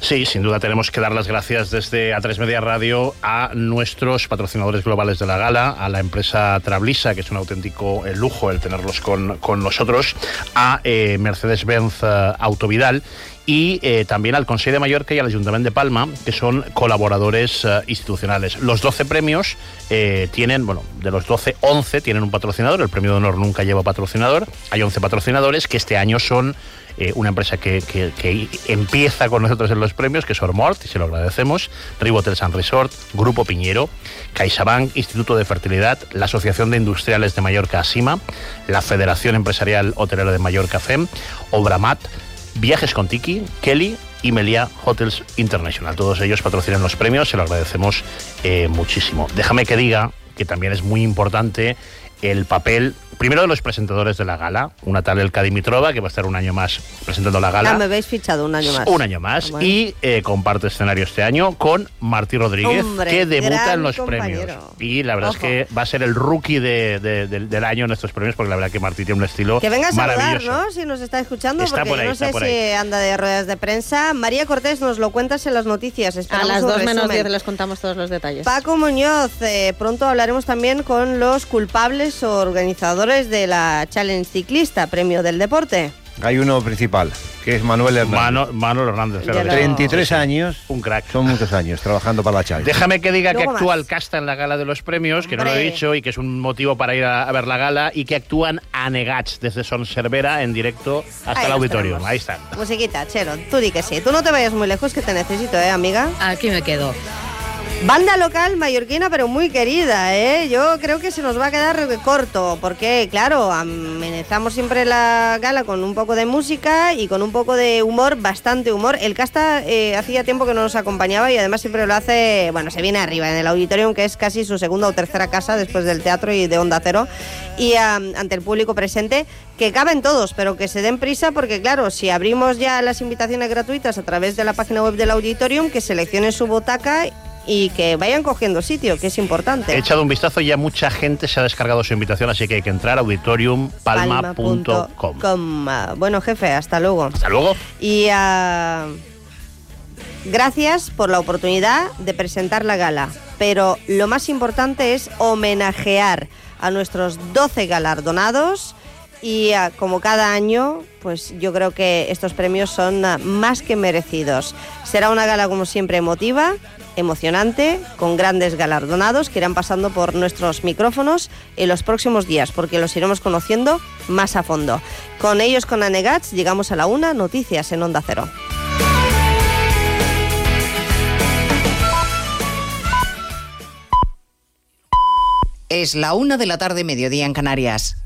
Sí, sin duda tenemos que dar las gracias desde A3 Media Radio a nuestros patrocinadores globales de la gala, a la empresa Trablisa, que es un auténtico eh, lujo el tenerlos con, con nosotros, a eh, Mercedes-Benz Autovidal y eh, también al Consejo de Mallorca y al Ayuntamiento de Palma, que son colaboradores eh, institucionales. Los 12 premios eh, tienen, bueno, de los 12, 11 tienen un patrocinador, el premio de honor nunca lleva patrocinador, hay 11 patrocinadores que este año son una empresa que, que- que empieza con nosotros en los premios, que es Ormort, y se lo agradecemos, Ribotel San Resort, Grupo Piñero, CaixaBank, Instituto de Fertilidad, la Asociación de Industriales de Mallorca, ASIMA, la Federación Empresarial Hotelera de Mallorca, FEM, Obramat, Viajes con Tiki, Kelly y Melia Hotels International. Todos ellos patrocinan los premios, se lo agradecemos eh, muchísimo. Déjame que diga que también es muy importante el papel primero de los presentadores de la gala, una tal Elka Dimitrova, que va a estar un año más presentando la gala. Ah, me habéis fichado un año más. Un año más. Bueno. Y eh, comparte escenario este año con Martí Rodríguez, Hombre, que debuta en los compañero. premios. Y la verdad Ojo. es que va a ser el rookie de- de- del- del año en estos premios, porque la verdad que Martí tiene un estilo Que venga a saludar. ¿no? Si nos está escuchando, Está porque por ahí, no sé si anda de ruedas de prensa. María Cortés nos lo cuentas en las noticias. A las un 2 menos resumen. 10 les contamos todos los detalles. Paco Muñoz, eh, pronto hablaremos también con los culpables o organizadores de la Challenge Ciclista, premio del deporte. Hay uno principal, que es Manuel Hernández. Mano- Manuel Hernández. Lo- 33 años. Un crack. Son muchos años trabajando para la Challenge. Déjame que diga que actúa más. el casta en la gala de los premios, que no lo he dicho y que es un motivo para ir a, a ver la gala y que actúan a Negats desde Son Cervera en directo hasta Ahí el auditorio. tenemos. Ahí están. Musiquita, Chero, tú di que sí. Tú no te vayas muy lejos, que te necesito, ¿eh, amiga? Aquí me quedo. Banda local mallorquina, pero muy querida, ¿eh? Yo creo que se nos va a quedar corto, porque, claro, amenazamos siempre la gala con un poco de música y con un poco de humor, bastante humor. El casta eh, hacía tiempo que no nos acompañaba y además siempre lo hace, bueno, se viene arriba en el auditorium, que es casi su segunda o tercera casa después del teatro y de Onda Cero, y ante el público presente, que caben todos, pero que se den prisa, porque, claro, si abrimos ya las invitaciones gratuitas a través de la página web del auditorium, que seleccionen su butaca y que vayan cogiendo sitio, que es importante. He echado un vistazo y ya mucha gente se ha descargado su invitación, así que hay que entrar a auditoriumpalma.com. Com. Bueno, jefe, hasta luego. Hasta luego. Y ah, gracias por la oportunidad de presentar la gala. Pero lo más importante es homenajear a nuestros 12 galardonados. Y ah, como cada año, pues yo creo que estos premios son ah, más que merecidos. Será una gala como siempre emotiva, emocionante, con grandes galardonados que irán pasando por nuestros micrófonos en los próximos días, porque los iremos conociendo más a fondo. Con ellos, con Anegats, llegamos a la una, noticias en Onda Cero. Es la una de la tarde, mediodía en Canarias.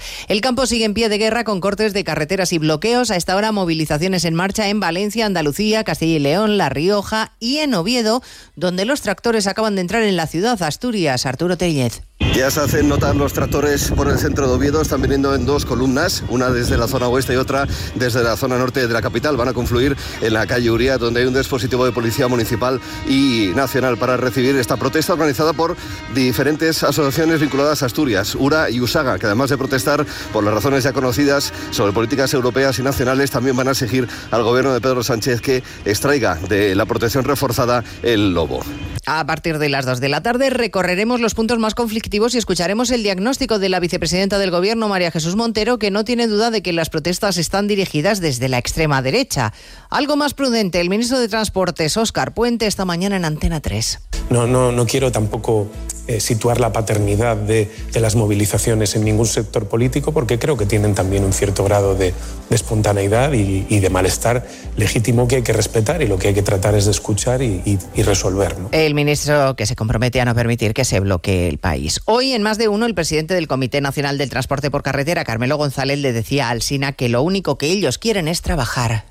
El campo sigue en pie de guerra con cortes de carreteras y bloqueos. A esta hora movilizaciones en marcha en Valencia, Andalucía, Castilla y León, La Rioja y en Oviedo, donde los tractores acaban de entrar en la ciudad, Asturias. Arturo Tellez. Ya se hacen notar los tractores por el centro de Oviedo, están viniendo en dos columnas, una desde la zona oeste y otra desde la zona norte de la capital. Van a confluir en la calle Uría, donde hay un dispositivo de policía municipal y nacional para recibir esta protesta organizada por diferentes asociaciones vinculadas a Asturias, URA y USAGA, que además de protestar por las razones ya conocidas sobre políticas europeas y nacionales, también van a exigir al gobierno de Pedro Sánchez que extraiga de la protección reforzada el lobo. A partir de las 2 de la tarde recorreremos los puntos más conflictivos y escucharemos el diagnóstico de la vicepresidenta del Gobierno, María Jesús Montero, que no tiene duda de que las protestas están dirigidas desde la extrema derecha. Algo más prudente, el ministro de Transportes, Óscar Puente, esta mañana en Antena 3. No, no, no quiero tampoco eh, situar la paternidad de, de, las movilizaciones en ningún sector político, porque creo que tienen también un cierto grado de, de espontaneidad y, y, de malestar legítimo que hay que respetar y lo que hay que tratar es de escuchar y, y, y resolver. ¿no? El ministro que se compromete a no permitir que se bloquee el país. Hoy, en más de uno, el presidente del Comité Nacional del Transporte por Carretera, Carmelo González, le decía al SINA que lo único que ellos quieren es trabajar.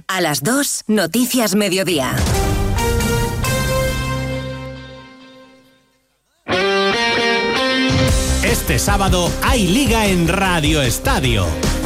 A las 2, Noticias Mediodía. Este sábado hay liga en Radio Estadio,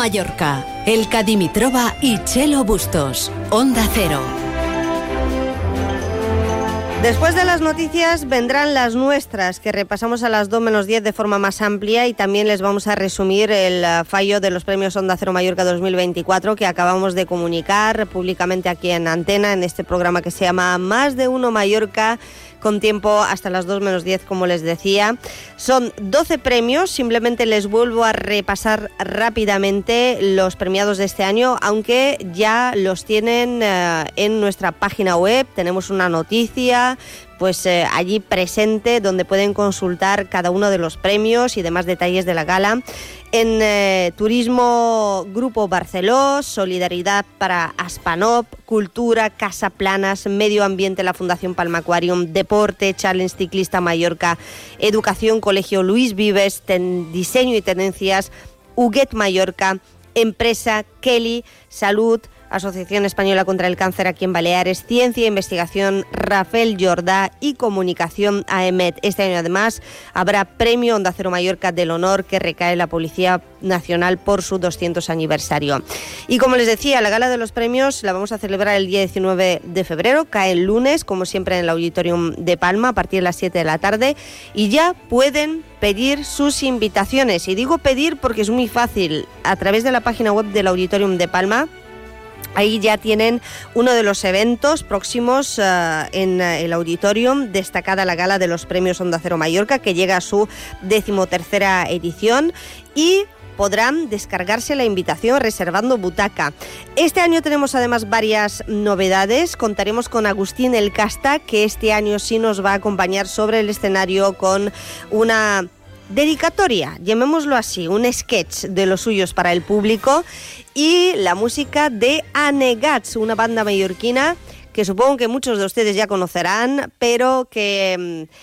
Mallorca. El Cadimitrova y Chelo Bustos. Onda Cero. Después de las noticias vendrán las nuestras, que repasamos a las 2 menos 10 de forma más amplia y también les vamos a resumir el uh, fallo de los premios Onda Cero Mallorca 2024 que acabamos de comunicar públicamente aquí en Antena, en este programa que se llama Más de Uno Mallorca con tiempo hasta las 2 menos 10, como les decía. Son 12 premios, simplemente les vuelvo a repasar rápidamente los premiados de este año, aunque ya los tienen eh, en nuestra página web, tenemos una noticia, pues eh, allí presente donde pueden consultar cada uno de los premios y demás detalles de la gala. En eh, Turismo Grupo Barceló, Solidaridad para Aspanop, Cultura, Casa Planas, Medio Ambiente, la Fundación Palma Aquarium, Deporte, Challenge Ciclista Mallorca, Educación, Colegio Luis Vives, Diseño y Tendencias, Huguet Mallorca, Empresa, Kelly, Salud, Asociación Española contra el Cáncer aquí en Baleares, Ciencia e Investigación Rafael Jordá y Comunicación AEMET. Este año además habrá Premio Onda Cero Mallorca del Honor que recae la Policía Nacional por su 200 aniversario. Y como les decía, la gala de los premios la vamos a celebrar el día 19 de febrero, cae el lunes, como siempre en el Auditorium de Palma, a partir de las 7 de la tarde, y ya pueden pedir sus invitaciones. Y digo pedir porque es muy fácil, a través de la página web del Auditorium de Palma, Ahí ya tienen uno de los eventos próximos eh, en eh, el auditorium, destacada la gala de los premios Onda Cero Mallorca, que llega a su decimotercera edición y podrán descargarse la invitación reservando butaca. Este año tenemos además varias novedades. Contaremos con Agustín El Casta, que este año sí nos va a acompañar sobre el escenario con una dedicatoria, llamémoslo así, un sketch de los suyos para el público y la música de Anegats, una banda mallorquina que supongo que muchos de ustedes ya conocerán, pero que mm,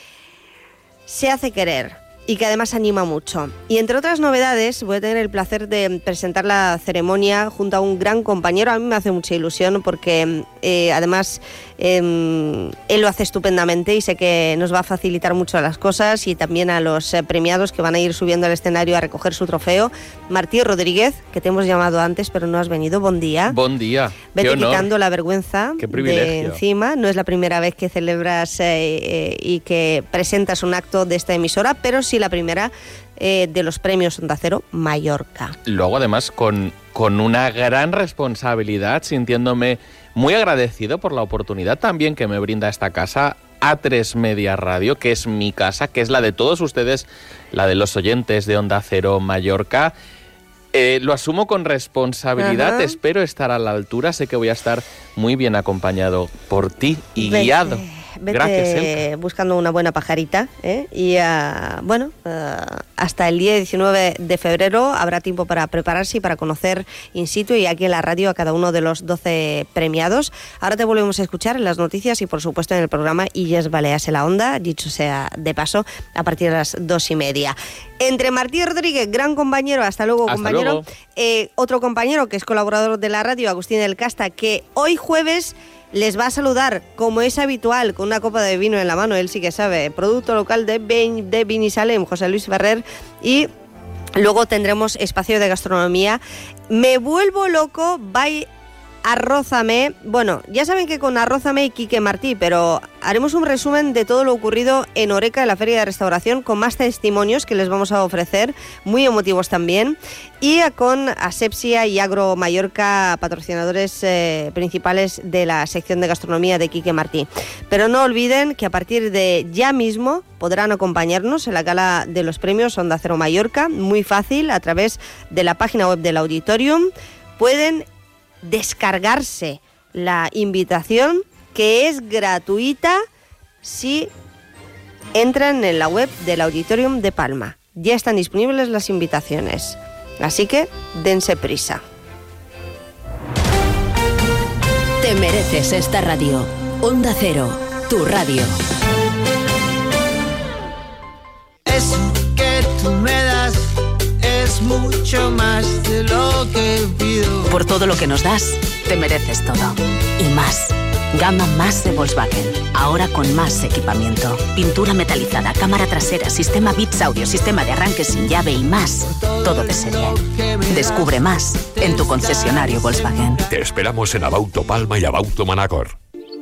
se hace querer y que además anima mucho. Y entre otras novedades, voy a tener el placer de presentar la ceremonia junto a un gran compañero. A mí me hace mucha ilusión porque eh, además em, él lo hace estupendamente y sé que nos va a facilitar mucho las cosas y también a los eh, premiados que van a ir subiendo al escenario a recoger su trofeo. Martí Rodríguez, que te hemos llamado antes pero no has venido, buen día. Buen día. Vete quitando la vergüenza Qué de encima. No es la primera vez que celebras eh, y que presentas un acto de esta emisora, pero sí la primera eh, de los premios Onda Cero Mallorca. Luego, además, con, con una gran responsabilidad, sintiéndome muy agradecido por la oportunidad también que me brinda esta casa A3 Media Radio, que es mi casa, que es la de todos ustedes, la de los oyentes de Onda Cero Mallorca. Eh, lo asumo con responsabilidad, espero estar a la altura, sé que voy a estar muy bien acompañado por ti y guiado vete buscando una buena pajarita. ¿eh? Y ah, bueno, ah, hasta el día 19 de febrero habrá tiempo para prepararse y para conocer in situ y aquí en la radio a cada uno de los 12 premiados. Ahora te volvemos a escuchar en las noticias y por supuesto en el programa Illes Baleas en la Onda, dicho sea de paso, a partir de las dos y media. Entre Martí Rodríguez, gran compañero, hasta luego compañero, eh, otro compañero que es colaborador de la radio, Agustín del Casta, que hoy jueves les va a saludar, como es habitual, con una copa de vino en la mano, él sí que sabe, producto local de, ben, de Vinisalem, José Luis Ferrer, y luego tendremos espacio de gastronomía. Me vuelvo loco, bye Arrózame. Bueno, ya saben que con Arrózame y Quique Martí, pero haremos un resumen de todo lo ocurrido en Oreca, en la Feria de Restauración, con más testimonios que les vamos a ofrecer, muy emotivos también, y con Asepsia y Agro Mallorca, patrocinadores eh, principales de la sección de gastronomía de Quique Martí. Pero no olviden que a partir de ya mismo podrán acompañarnos en la gala de los premios Onda Cero Mallorca, muy fácil, a través de la página web del auditorium. Pueden descargarse la invitación que es gratuita si entran en la web del Auditorium de Palma. Ya están disponibles las invitaciones. Así que dense prisa. Te mereces esta radio. Onda Cero, tu radio. Es que tú me das es mucho más de lo que pido. Por todo lo que nos das, te mereces todo. Y más. Gama más de Volkswagen. Ahora con más equipamiento. Pintura metalizada, cámara trasera, sistema bits audio, sistema de arranque sin llave y más. Todo de serie. Descubre más en tu concesionario Volkswagen. Te esperamos en Abauto Palma y Abauto Manacor.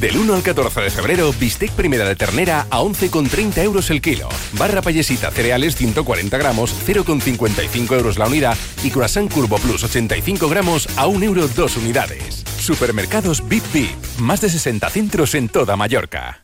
Del 1 al 14 de febrero, bistec primera de ternera a 11,30 euros el kilo. Barra payesita cereales 140 gramos, 0,55 euros la unidad. Y croissant Curvo Plus 85 gramos a 1 euro 2 unidades. Supermercados Bip Bip. Más de 60 centros en toda Mallorca.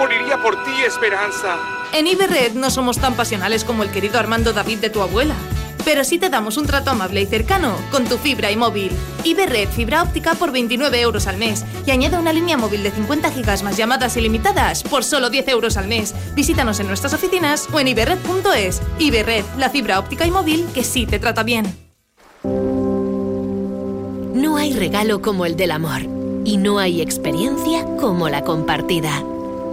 Moriría por ti, Esperanza. En Iberred no somos tan pasionales como el querido Armando David de tu abuela. Pero sí te damos un trato amable y cercano con tu fibra y móvil. Iberred fibra óptica por 29 euros al mes y añade una línea móvil de 50 gigas más llamadas ilimitadas por solo 10 euros al mes. Visítanos en nuestras oficinas o en iberred.es. Iberred, la fibra óptica y móvil que sí te trata bien. No hay regalo como el del amor y no hay experiencia como la compartida.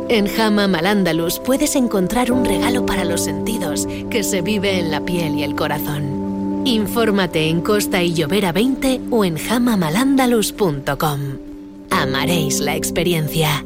En Hamam al Andalus puedes encontrar un regalo para los sentidos que se vive en la piel y el corazón. Infórmate en Costa y Llovera 20 o en hamamalandalus.com. Amaréis la experiencia.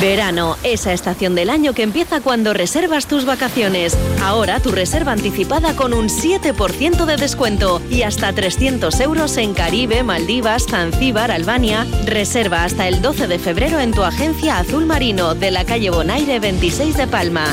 Verano, esa estación del año que empieza cuando reservas tus vacaciones. Ahora tu reserva anticipada con un 7% de descuento y hasta 300 euros en Caribe, Maldivas, Zanzíbar, Albania. Reserva hasta el 12 de febrero en tu agencia Azul Marino de la calle Bonaire 26 de Palma.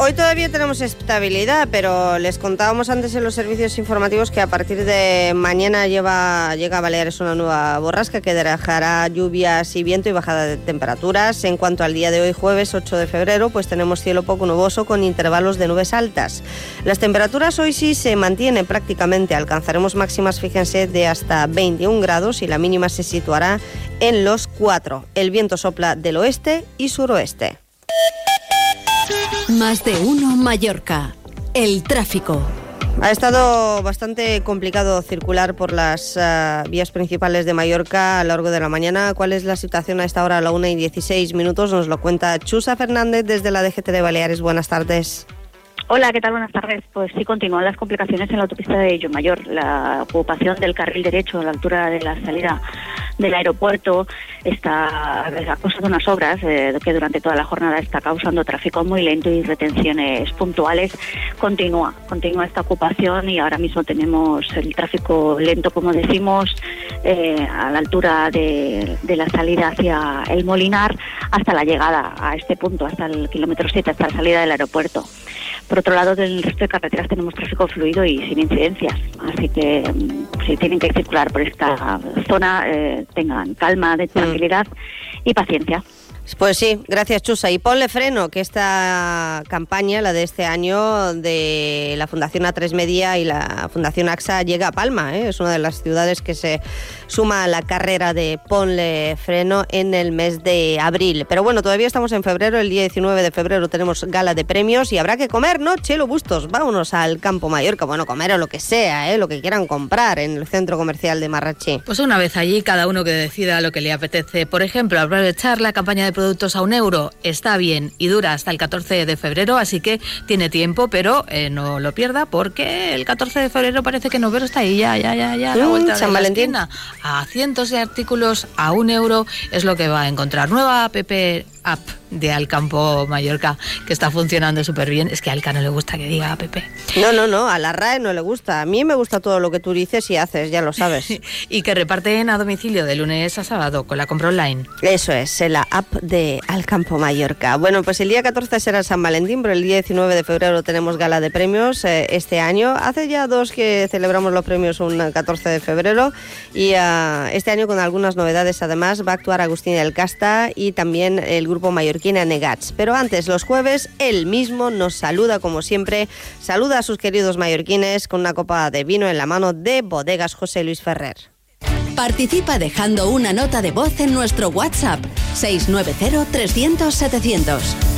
hoy todavía tenemos estabilidad, pero les contábamos antes en los servicios informativos que a partir de mañana llega a Baleares una nueva borrasca que dejará lluvias y viento y bajada de temperaturas. En cuanto al día de hoy, jueves 8 de febrero, pues tenemos cielo poco nuboso con intervalos de nubes altas. Las temperaturas hoy sí se mantienen prácticamente, alcanzaremos máximas, fíjense, de hasta 21 grados y la mínima se situará en los 4. El viento sopla del oeste y suroeste. Más de uno Mallorca. El tráfico. Ha estado bastante complicado circular por las ah, vías principales de Mallorca a lo largo de la mañana. ¿Cuál es la situación a esta hora, a la 1 y 16 minutos? Nos lo cuenta Chusa Fernández desde la DGT de Baleares. Buenas tardes. Hola, ¿qué tal? Buenas tardes. Pues sí, continúan las complicaciones en la autopista de Mayor. La ocupación del carril derecho a la altura de la salida del aeropuerto está ha causado unas obras eh, que durante toda la jornada está causando tráfico muy lento y retenciones puntuales. Continúa, continúa esta ocupación y ahora mismo tenemos el tráfico lento, como decimos, eh, a la altura de, de la salida hacia el Molinar hasta la llegada a este punto, hasta el kilómetro 7, hasta la salida del aeropuerto. Por otro lado, del resto de carreteras tenemos tráfico fluido y sin incidencias. Así que mm, si tienen que circular por esta zona, eh, tengan calma, de tranquilidad y paciencia. Pues sí, gracias Chusa. Y ponle freno, que esta campaña, la de este año, de la Fundación A3 Media y la Fundación AXA llega a Palma. ¿eh? Es una de las ciudades que se suma a la carrera de Ponle freno en el mes de abril. Pero bueno, todavía estamos en febrero, el día 19 de febrero tenemos gala de premios y habrá que comer, ¿no? Chelo Bustos, vámonos al Campo Mallorca, bueno, comer o lo que sea, ¿eh? lo que quieran comprar en el centro comercial de Marrachi. Pues una vez allí, cada uno que decida lo que le apetece. Por ejemplo, aprovechar la campaña de productos a un euro está bien y dura hasta el 14 de febrero, así que tiene tiempo, pero eh, no lo pierda porque el 14 de febrero parece que Novero está ahí ya, ya, ya, ya, la Mm, vuelta San de la Valentín. esquina. A cientos de artículos a un euro es lo que va a encontrar. Nueva app app de Alcampo Mallorca que está funcionando súper bien. Es que a Alca no le gusta que diga app. No, no, no, a la RAE no le gusta. A mí me gusta todo lo que tú dices y haces, ya lo sabes. <laughs> y que reparten a domicilio de lunes a sábado con la compra online. Eso es, en la app de Alcampo Mallorca. Bueno, pues el día 14 será San Valentín, pero el día 19 de febrero tenemos gala de premios eh, este año. Hace ya dos que celebramos los premios un 14 de febrero y ah, este año con algunas novedades además va a actuar Agustín del Casta y también el grupo mallorquín Negats. Pero antes, los jueves, él mismo nos saluda como siempre, saluda a sus queridos mallorquines con una copa de vino en la mano de Bodegas José Luis Ferrer. Participa dejando una nota de voz en nuestro WhatsApp 690-300-700.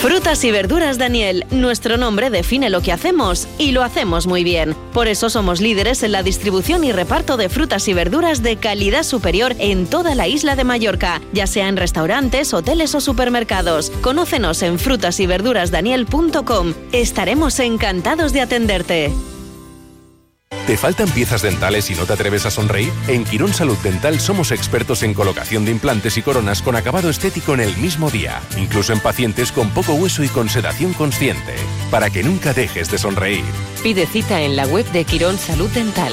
Frutas y verduras Daniel, nuestro nombre define lo que hacemos y lo hacemos muy bien. Por eso somos líderes en la distribución y reparto de frutas y verduras de calidad superior en toda la isla de Mallorca, ya sea en restaurantes, hoteles o supermercados. Conócenos en frutasyberdurasdaniel.com. Estaremos encantados de atenderte. ¿Te faltan piezas dentales y no te atreves a sonreír? En Quirón Salud Dental somos expertos en colocación de implantes y coronas con acabado estético en el mismo día, incluso en pacientes con poco hueso y con sedación consciente, para que nunca dejes de sonreír. Pide cita en la web de Quirón Salud Dental.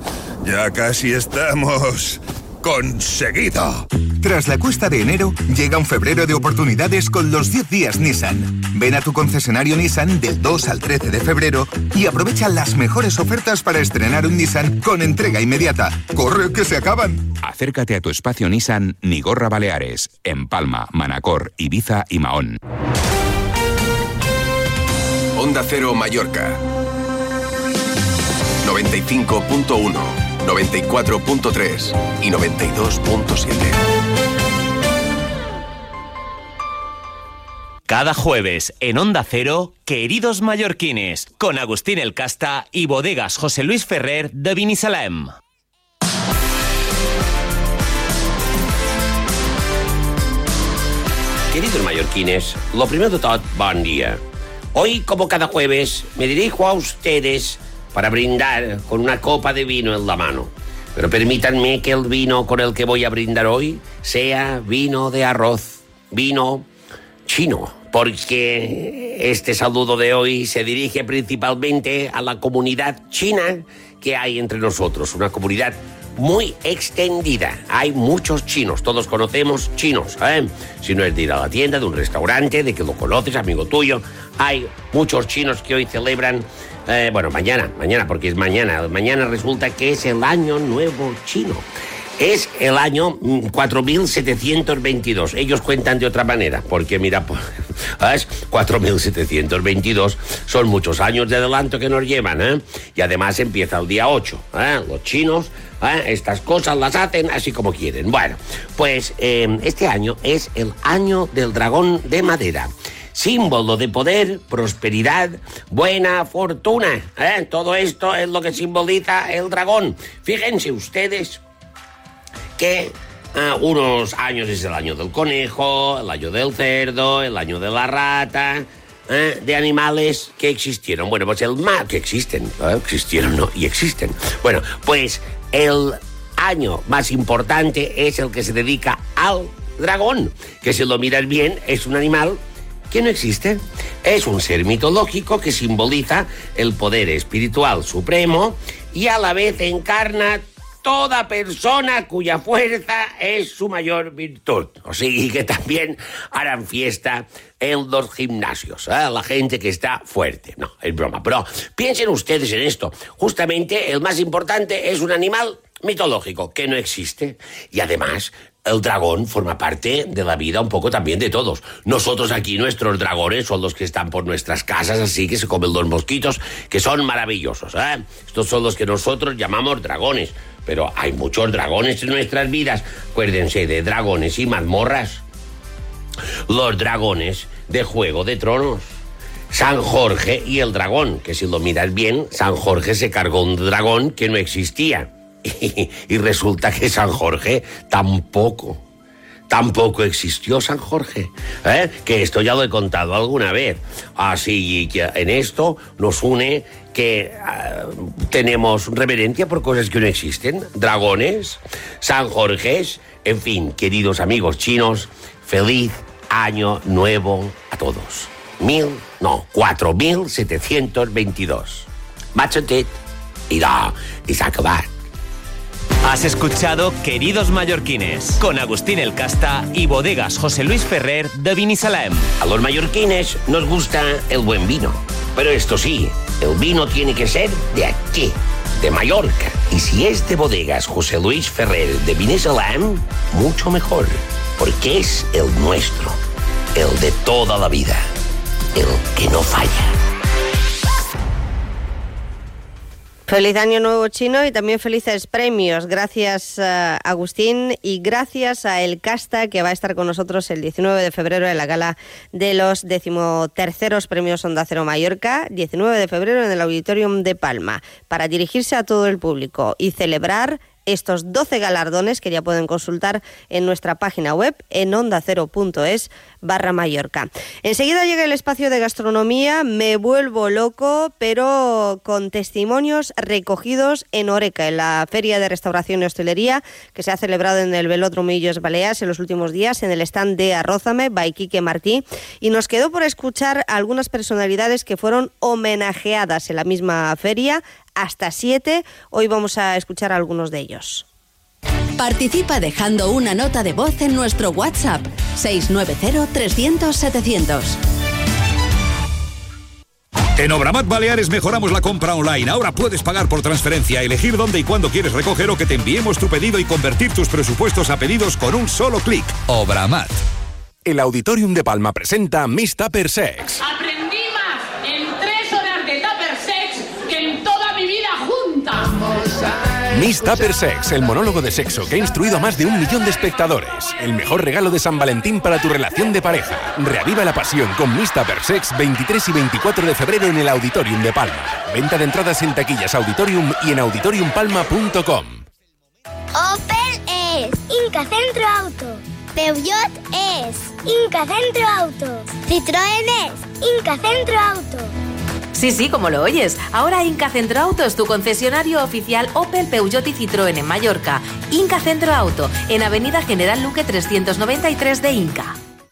Ya casi estamos conseguido. Tras la cuesta de enero, llega un febrero de oportunidades con los 10 días Nissan. Ven a tu concesionario Nissan del 2 al 13 de febrero y aprovecha las mejores ofertas para estrenar un Nissan con entrega inmediata. ¡Corre que se acaban! Acércate a tu espacio Nissan Nigorra Baleares, en Palma, Manacor, Ibiza y Mahón. Onda Cero Mallorca. 95.1, 94.3 y 92.7. Cada jueves en Onda Cero, Queridos Mallorquines, con Agustín El Casta y Bodegas José Luis Ferrer de Vinisalem. Queridos mallorquines, lo primero de todo, buen día. Hoy, como cada jueves, me dirijo a ustedes para brindar con una copa de vino en la mano. Pero permítanme que el vino con el que voy a brindar hoy sea vino de arroz, vino chino, porque este saludo de hoy se dirige principalmente a la comunidad china que hay entre nosotros, una comunidad muy extendida. Hay muchos chinos, todos conocemos chinos. ¿eh? Si no es de ir a la tienda, de un restaurante, de que lo conoces, amigo tuyo. Hay muchos chinos que hoy celebran, eh, bueno, mañana, mañana, porque es mañana. Mañana resulta que es el año nuevo chino. Es el año mm, 4722. Ellos cuentan de otra manera, porque mira, pues, <laughs> ¿sabes? 4722 son muchos años de adelanto que nos llevan, ¿eh? Y además empieza el día 8. ¿eh? Los chinos, ¿eh? estas cosas las hacen así como quieren. Bueno, pues eh, este año es el año del dragón de madera símbolo de poder, prosperidad, buena fortuna. ¿eh? Todo esto es lo que simboliza el dragón. Fíjense ustedes que ah, unos años es el año del conejo, el año del cerdo, el año de la rata, ¿eh? de animales que existieron. Bueno, pues el más que existen, ¿eh? existieron no, y existen. Bueno, pues el año más importante es el que se dedica al dragón, que si lo miras bien es un animal que no existe. Es un ser mitológico que simboliza el poder espiritual supremo y a la vez encarna toda persona cuya fuerza es su mayor virtud. O sea, y que también harán fiesta en los gimnasios. ¿eh? La gente que está fuerte. No, es broma. Pero piensen ustedes en esto. Justamente el más importante es un animal mitológico que no existe. Y además el dragón forma parte de la vida un poco también de todos. Nosotros aquí, nuestros dragones son los que están por nuestras casas, así que se comen los mosquitos, que son maravillosos. ¿eh? Estos son los que nosotros llamamos dragones. Pero hay muchos dragones en nuestras vidas. Acuérdense de dragones y mazmorras. Los dragones de Juego de Tronos. San Jorge y el dragón, que si lo miras bien, San Jorge se cargó un dragón que no existía. <laughs> Y, resulta que San Jorge tampoco, tampoco existió San Jorge. ¿eh? Que esto ya lo he contado alguna vez. Así que en esto nos une que ah, tenemos reverencia por cosas que no existen. Dragones, San Jorges, en fin, queridos amigos chinos, feliz año nuevo a todos. Mil, no, cuatro mil setecientos veintidós. Machotet. Y da, y se. Has escuchado Queridos Mallorquines con Agustín El Casta y Bodegas José Luis Ferrer de Vinisalem. A los mallorquines nos gusta el buen vino. Pero esto sí, el vino tiene que ser de aquí, de Mallorca. Y si es de bodegas José Luis Ferrer de Vinisalem, mucho mejor. Porque es el nuestro, el de toda la vida, el que no falla. Feliz año nuevo chino y también felices premios. Gracias uh, Agustín y gracias a El Casta que va a estar con nosotros el 19 de febrero en la gala de los decimoterceros premios Onda Cero Mallorca, 19 de febrero en el Auditorium de Palma, para dirigirse a todo el público y celebrar estos 12 galardones que ya pueden consultar en nuestra página web en ondacero.es barra Mallorca. Enseguida llega el espacio de gastronomía, me vuelvo loco, pero con testimonios recogidos en Oreca, en la Feria de Restauración y Hostelería que se ha celebrado en el Velódromo Illes Baleas en los últimos días, en el stand de Arrózame, by Quique Martí, y nos quedó por escuchar algunas personalidades que fueron homenajeadas en la misma feria, hasta siete. Hoy vamos a escuchar a algunos de ellos. Participa dejando una nota de voz en nuestro WhatsApp 690-300-700. En Obramat Baleares mejoramos la compra online. Ahora puedes pagar por transferencia, elegir dónde y cuándo quieres recoger o que te enviemos tu pedido y convertir tus presupuestos a pedidos con un solo clic. Obramat. El Auditorium de Palma presenta Miss Tupper Sex. Miss Tupper Sex, el monólogo de sexo que ha instruido a más de un millón de espectadores. El mejor regalo de San Valentín para tu relación de pareja. Reaviva la pasión con Miss Tupper Sex 23 y 24 de febrero en el Auditorium de Palma. Venta de entradas en taquillas Auditorium y en auditoriumpalma.com. Opel es Inca Centro Auto. Peugeot es Inca Centro Auto. Citroën es Inca Centro Auto. Sí, sí, como lo oyes. Ahora Inca Centro Auto es tu concesionario oficial Opel, Peugeot y Citroën en Mallorca. Inca Centro Auto, en Avenida General Luque 393 de Inca.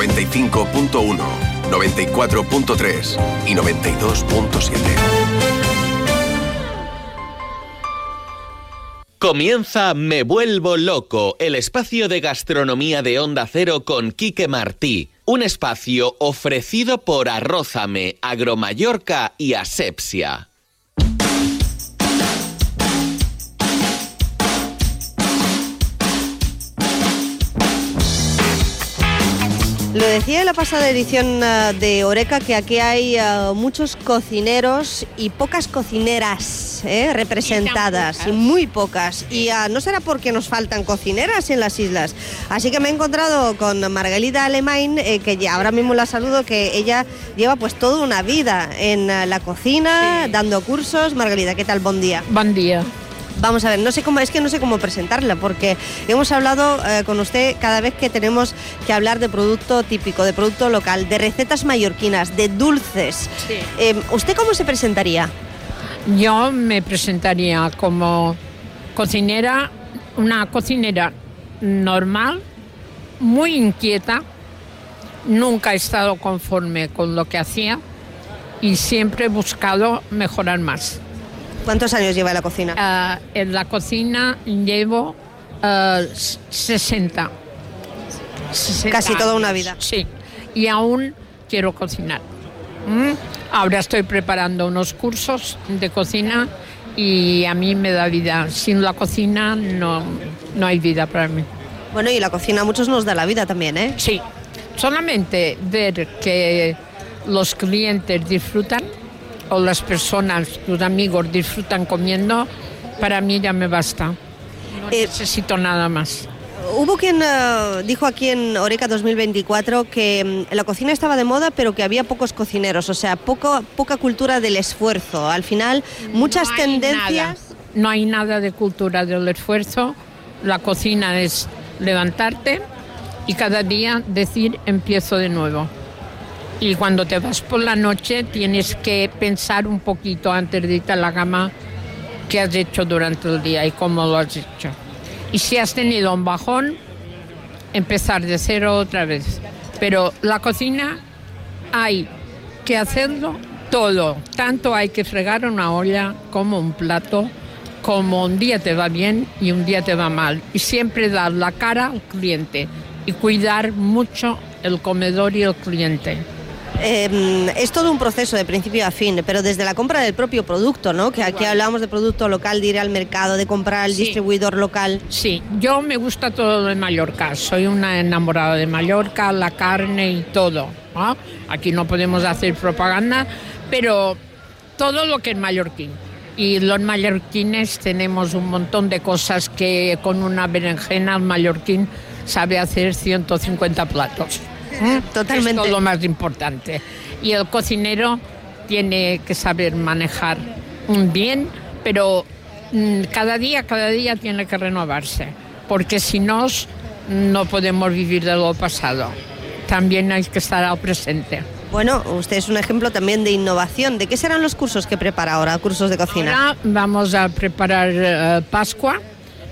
95.1, 94.3 y 92.7. Comienza Me Vuelvo Loco, el espacio de gastronomía de Onda Cero con Quique Martí. Un espacio ofrecido por Arrózame, Agromallorca y Asepsia. Lo decía en la pasada edición eh, de Oreca que aquí hay eh, muchos cocineros y pocas cocineras eh, representadas, y muy pocas. Y no será porque nos faltan cocineras en las islas. Así que me he encontrado con Margarita Alemán, que ya ahora mismo la saludo, que ella lleva pues toda una vida en la cocina, dando cursos. Margarita, ¿qué tal? Buen día. Buen día. Vamos a ver, no sé cómo, es que no sé cómo presentarla, porque hemos hablado eh, con usted cada vez que tenemos que hablar de producto típico, de producto local, de recetas mallorquinas, de dulces. Eh, ¿Usted cómo se presentaría? Yo me presentaría como cocinera, una cocinera normal, muy inquieta, nunca he estado conforme con lo que hacía y siempre he buscado mejorar más. ¿Cuántos años lleva en la cocina? Ah, en la cocina llevo 60. Casi toda una vida. Sí, y aún quiero cocinar. ¿Mm? Ahora estoy preparando unos cursos de cocina y a mí me da vida. Sin la cocina no, no hay vida para mí. Bueno, y la cocina a muchos nos da la vida también, ¿eh? Sí, solamente ver que los clientes disfrutan o las personas, tus amigos disfrutan comiendo, para mí ya me basta. No Eh, necesito nada más. Hubo quien eh, dijo aquí en Oreca 2024 que mm, la cocina estaba de moda, pero que había pocos cocineros, o sea, poco, poca cultura del esfuerzo. Al final, muchas No tendencias. nada, no hay nada de cultura del esfuerzo. La cocina es levantarte y cada día decir empiezo de nuevo. Y cuando te vas por la noche tienes que pensar un poquito antes de irte a la cama qué has hecho durante el día y cómo lo has hecho. Y si has tenido un bajón, empezar de cero otra vez. Pero la cocina hay que hacerlo todo. Tanto hay que fregar una olla como un plato, como un día te va bien y un día te va mal. Y siempre dar la cara al cliente y cuidar mucho el comedor y el cliente. Eh, es todo un proceso de principio a fin, pero desde la compra del propio producto, ¿no? Que aquí hablamos de producto local, de ir al mercado, de comprar al distribuidor local. Sí, yo me gusta todo de Mallorca. Soy una enamorada de Mallorca, la carne y todo. ¿no? Aquí no podemos hacer propaganda, pero todo lo que es mallorquín. Y los mallorquines tenemos un montón de cosas que con una berenjena el mallorquín sabe hacer 150 platos. ¿Eh? Totalmente. Es lo más importante. Y el cocinero tiene que saber manejar bien, pero mm, cada día, cada día tiene que renovarse, porque si no, no podemos vivir de lo pasado. También hay que estar al presente. Bueno, usted es un ejemplo también de innovación. ¿De qué serán los cursos que prepara ahora, cursos de cocina? Ahora vamos a preparar eh, Pascua,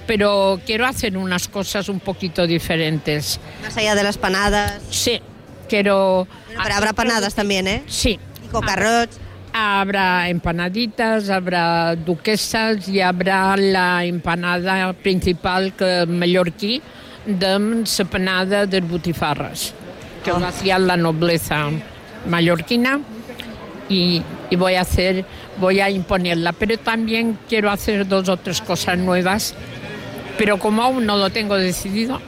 pero quiero hacer unas cosas un poquito diferentes. Más allá de las panadas. Sí, quiero... Pero habrá panadas también, ¿eh? Sí. Y cocarrots. Habrá empanaditas, habrá duquesas y habrá la empanada principal que mallorquí de la panada de butifarras, que lo hacía la nobleza mallorquina y, y voy a hacer, voy a imponerla. Pero también quiero hacer dos o tres cosas nuevas, pero como aún no lo tengo decidido,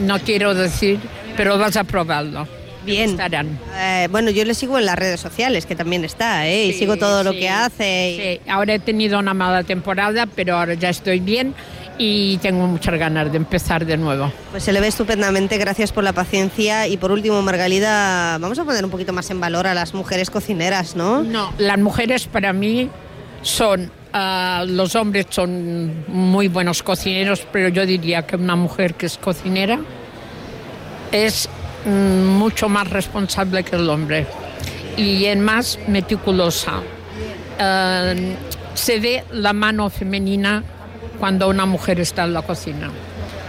no quiero decir, pero vas a probarlo. Bien. Estarán. Eh, bueno, yo le sigo en las redes sociales, que también está, ¿eh? y Sí, sigo todo lo sí. que hace. y- Sí, ahora he tenido una mala temporada, pero ahora ya estoy bien y tengo muchas ganas de empezar de nuevo. Pues se le ve estupendamente, gracias por la paciencia. Y por último, Margalida, vamos a poner un poquito más en valor a las mujeres cocineras, ¿no? No, las mujeres para mí son, ah, los hombres son muy buenos cocineros, pero yo diría que una mujer que es cocinera es mm, mucho más responsable que el hombre y es más meticulosa. Ah, se ve la mano femenina cuando una mujer está en la cocina.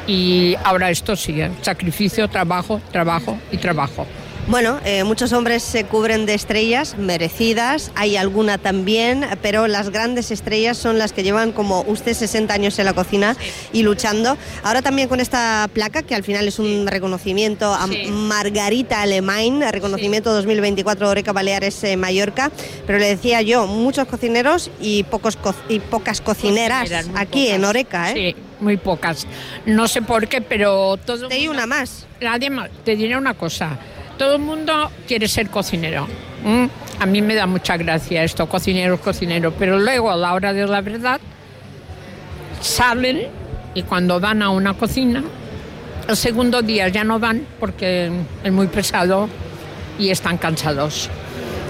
Y ahora esto sigue, sacrificio, trabajo, trabajo y trabajo. Bueno, eh, muchos hombres se cubren de estrellas merecidas, hay alguna también, pero las grandes estrellas son las que llevan como usted 60 años en la cocina y luchando. Ahora también con esta placa, que al final es un reconocimiento a Margarita Alemán, reconocimiento 2024 Oreca Baleares eh, Mallorca, pero le decía yo, muchos cocineros y, pocos y pocas cocineras aquí en Oreca. ¿eh? Sí, muy pocas. No sé por qué, pero todo... Te una más. Además, te diré una cosa todo el mundo quiere ser cocinero. A mí me da mucha gracia esto, cocinero, cocinero, pero luego a la hora de la verdad salen y cuando van a una cocina, el segundo día ya no van porque es muy pesado y están cansados.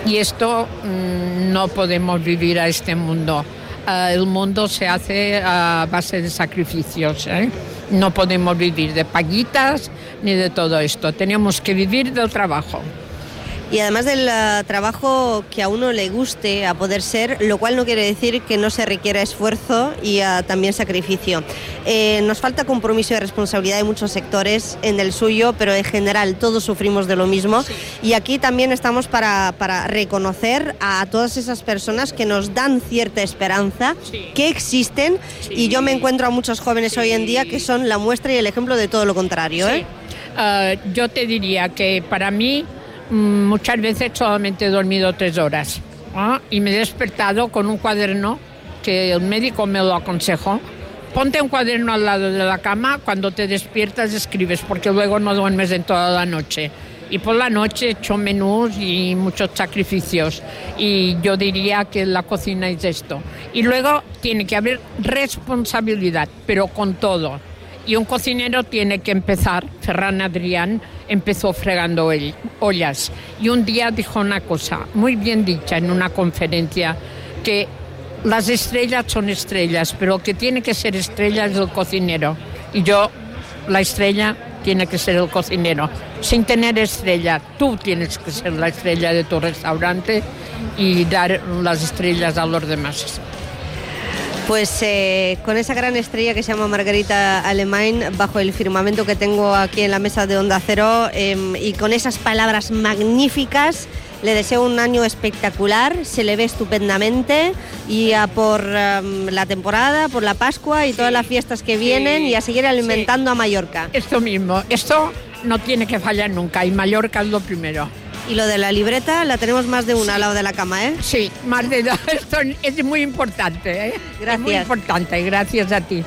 Y esto mm, no podemos vivir a este mundo. Ah, el mundo se hace a base de sacrificios. ¿eh? No podemos vivir de paguitas ni de todo esto. Tenemos que vivir del trabajo y además del uh, trabajo que a uno le guste a poder ser, lo cual no quiere decir que no se requiera esfuerzo y uh, también sacrificio. Eh, nos falta compromiso y responsabilidad en muchos sectores, en el suyo, pero en general todos sufrimos de lo mismo y aquí también estamos para, para, reconocer a todas esas personas que nos dan cierta esperanza, que existen y yo me encuentro a muchos jóvenes hoy en día que son la muestra y el ejemplo de todo lo contrario. ¿eh? Uh, yo te diría que para mí muchas veces solamente he dormido tres horas ¿ah? y me he despertado con un cuaderno que el médico me lo aconsejó. Ponte un cuaderno al lado de la cama, cuando te despiertas escribes, porque luego no duermes en toda la noche. Y por la noche he hecho menús y muchos sacrificios. Y yo diría que la cocina es esto. Y luego tiene que haber responsabilidad, pero con todo. Y un cocinero tiene que empezar, Ferran Adrián, empezó fregando ollas. Y un día dijo una cosa muy bien dicha en una conferencia, que las estrellas son estrellas, pero que tiene que ser estrella es el cocinero. Y yo, la estrella tiene que ser el cocinero. Sin tener estrella, tú tienes que ser la estrella de tu restaurante y dar las estrellas a los demás. Pues eh, con esa gran estrella que se llama Margarita Alemán, bajo el firmamento que tengo aquí en la mesa de Onda Cero, em, y con esas palabras magníficas, le deseo un año espectacular, se le ve estupendamente y a por em, la temporada, por la Pascua y todas las fiestas que vienen y a seguir alimentando a Mallorca. Esto mismo, esto no tiene que fallar nunca y Mallorca es lo primero. Y lo de la libreta la tenemos más de una al lado de la cama, ¿eh? Sí, más de dos. <laughs> Esto es muy importante, ¿eh? Gracias. Es muy importante, gracias a ti.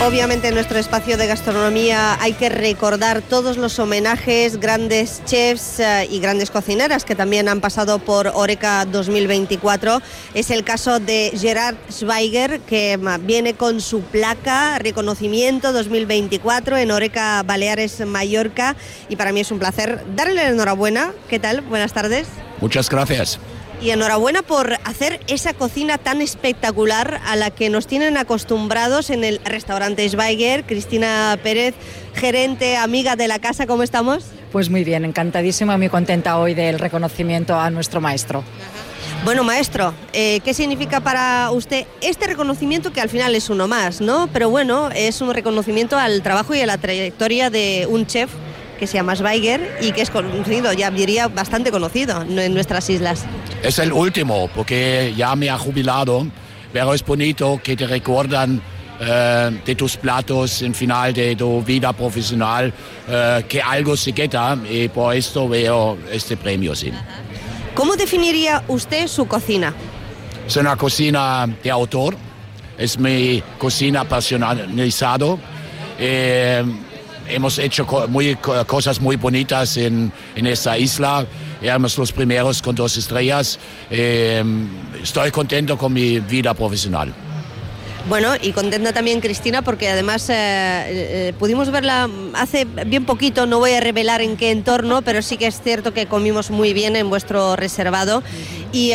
Obviamente en nuestro espacio de gastronomía hay que recordar todos los homenajes, grandes chefs eh, y grandes cocineras que también han pasado por Oreca 2024. Es el caso de Gerard Schweiger, que viene con su placa reconocimiento 2024 en Oreca Baleares, Mallorca. Y para mí es un placer darle la enhorabuena. ¿Qué tal? Buenas tardes. Muchas gracias. Y enhorabuena por hacer esa cocina tan espectacular a la que nos tienen acostumbrados en el restaurante Schweiger. Cristina Pérez, gerente, amiga de la casa, ¿cómo estamos? Pues muy bien, encantadísima, muy contenta hoy del reconocimiento a nuestro maestro. Bueno, maestro, eh, ¿qué significa para usted este reconocimiento que al final es uno más, ¿no? Pero bueno, es un reconocimiento al trabajo y a la trayectoria de un chef que se llama Schweiger y que es conocido, ya diría bastante conocido en nuestras islas. Es el último, porque ya me ha jubilado, pero es bonito que te recuerdan eh, de tus platos en final de tu vida profesional eh, que algo se queda y por esto veo este premio, sí. ¿Cómo definiría usted su cocina? Es una cocina de autor, es mi cocina personalizado. Eh, hemos hecho muy, cosas muy bonitas en, en esta isla éramos los primeros con dos estrellas. Eh, estoy contento con mi vida profesional. Bueno, y contenta también Cristina porque además eh, eh, pudimos verla hace bien poquito, no voy a revelar en qué entorno, pero sí que es cierto que comimos muy bien en vuestro reservado. Y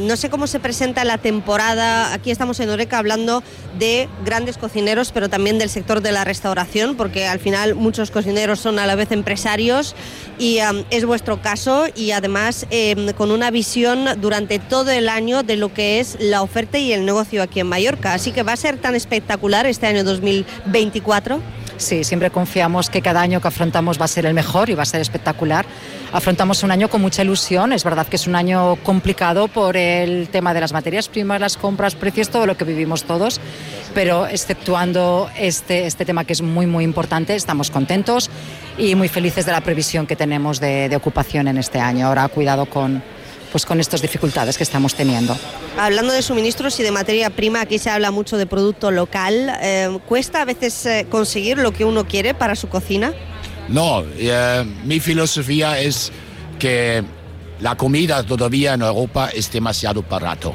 no sé cómo se presenta la temporada, aquí estamos en Oreca hablando de grandes cocineros, pero también del sector de la restauración, porque al final muchos cocineros son a la vez empresarios y es vuestro caso y además em, con una visión durante todo el año de lo que es la oferta y el negocio aquí en Mallorca. Así que va a ser tan espectacular este año 2024. Sí, siempre confiamos que cada año que afrontamos va a ser el mejor y va a ser espectacular. Afrontamos un año con mucha ilusión. Es verdad que es un año complicado por el tema de las materias primas, las compras, precios, todo lo que vivimos todos. Pero exceptuando este, este tema que es muy, muy importante, estamos contentos y muy felices de la previsión que tenemos de, de ocupación en este año. Ahora, cuidado con, pues, con estas dificultades que estamos teniendo. Hablando de suministros y de materia prima, aquí se habla mucho de producto local. Eh, ¿Cuesta a veces eh, conseguir lo que uno quiere para su cocina? No, eh, mi filosofía es que la comida todavía en Europa es demasiado barato.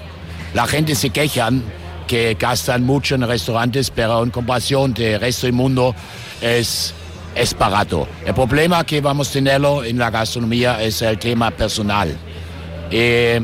La gente se quejan que gastan mucho en restaurantes, pero en comparación del resto del mundo es, es barato. El problema que vamos a tenerlo en la gastronomía es el tema personal. Eh,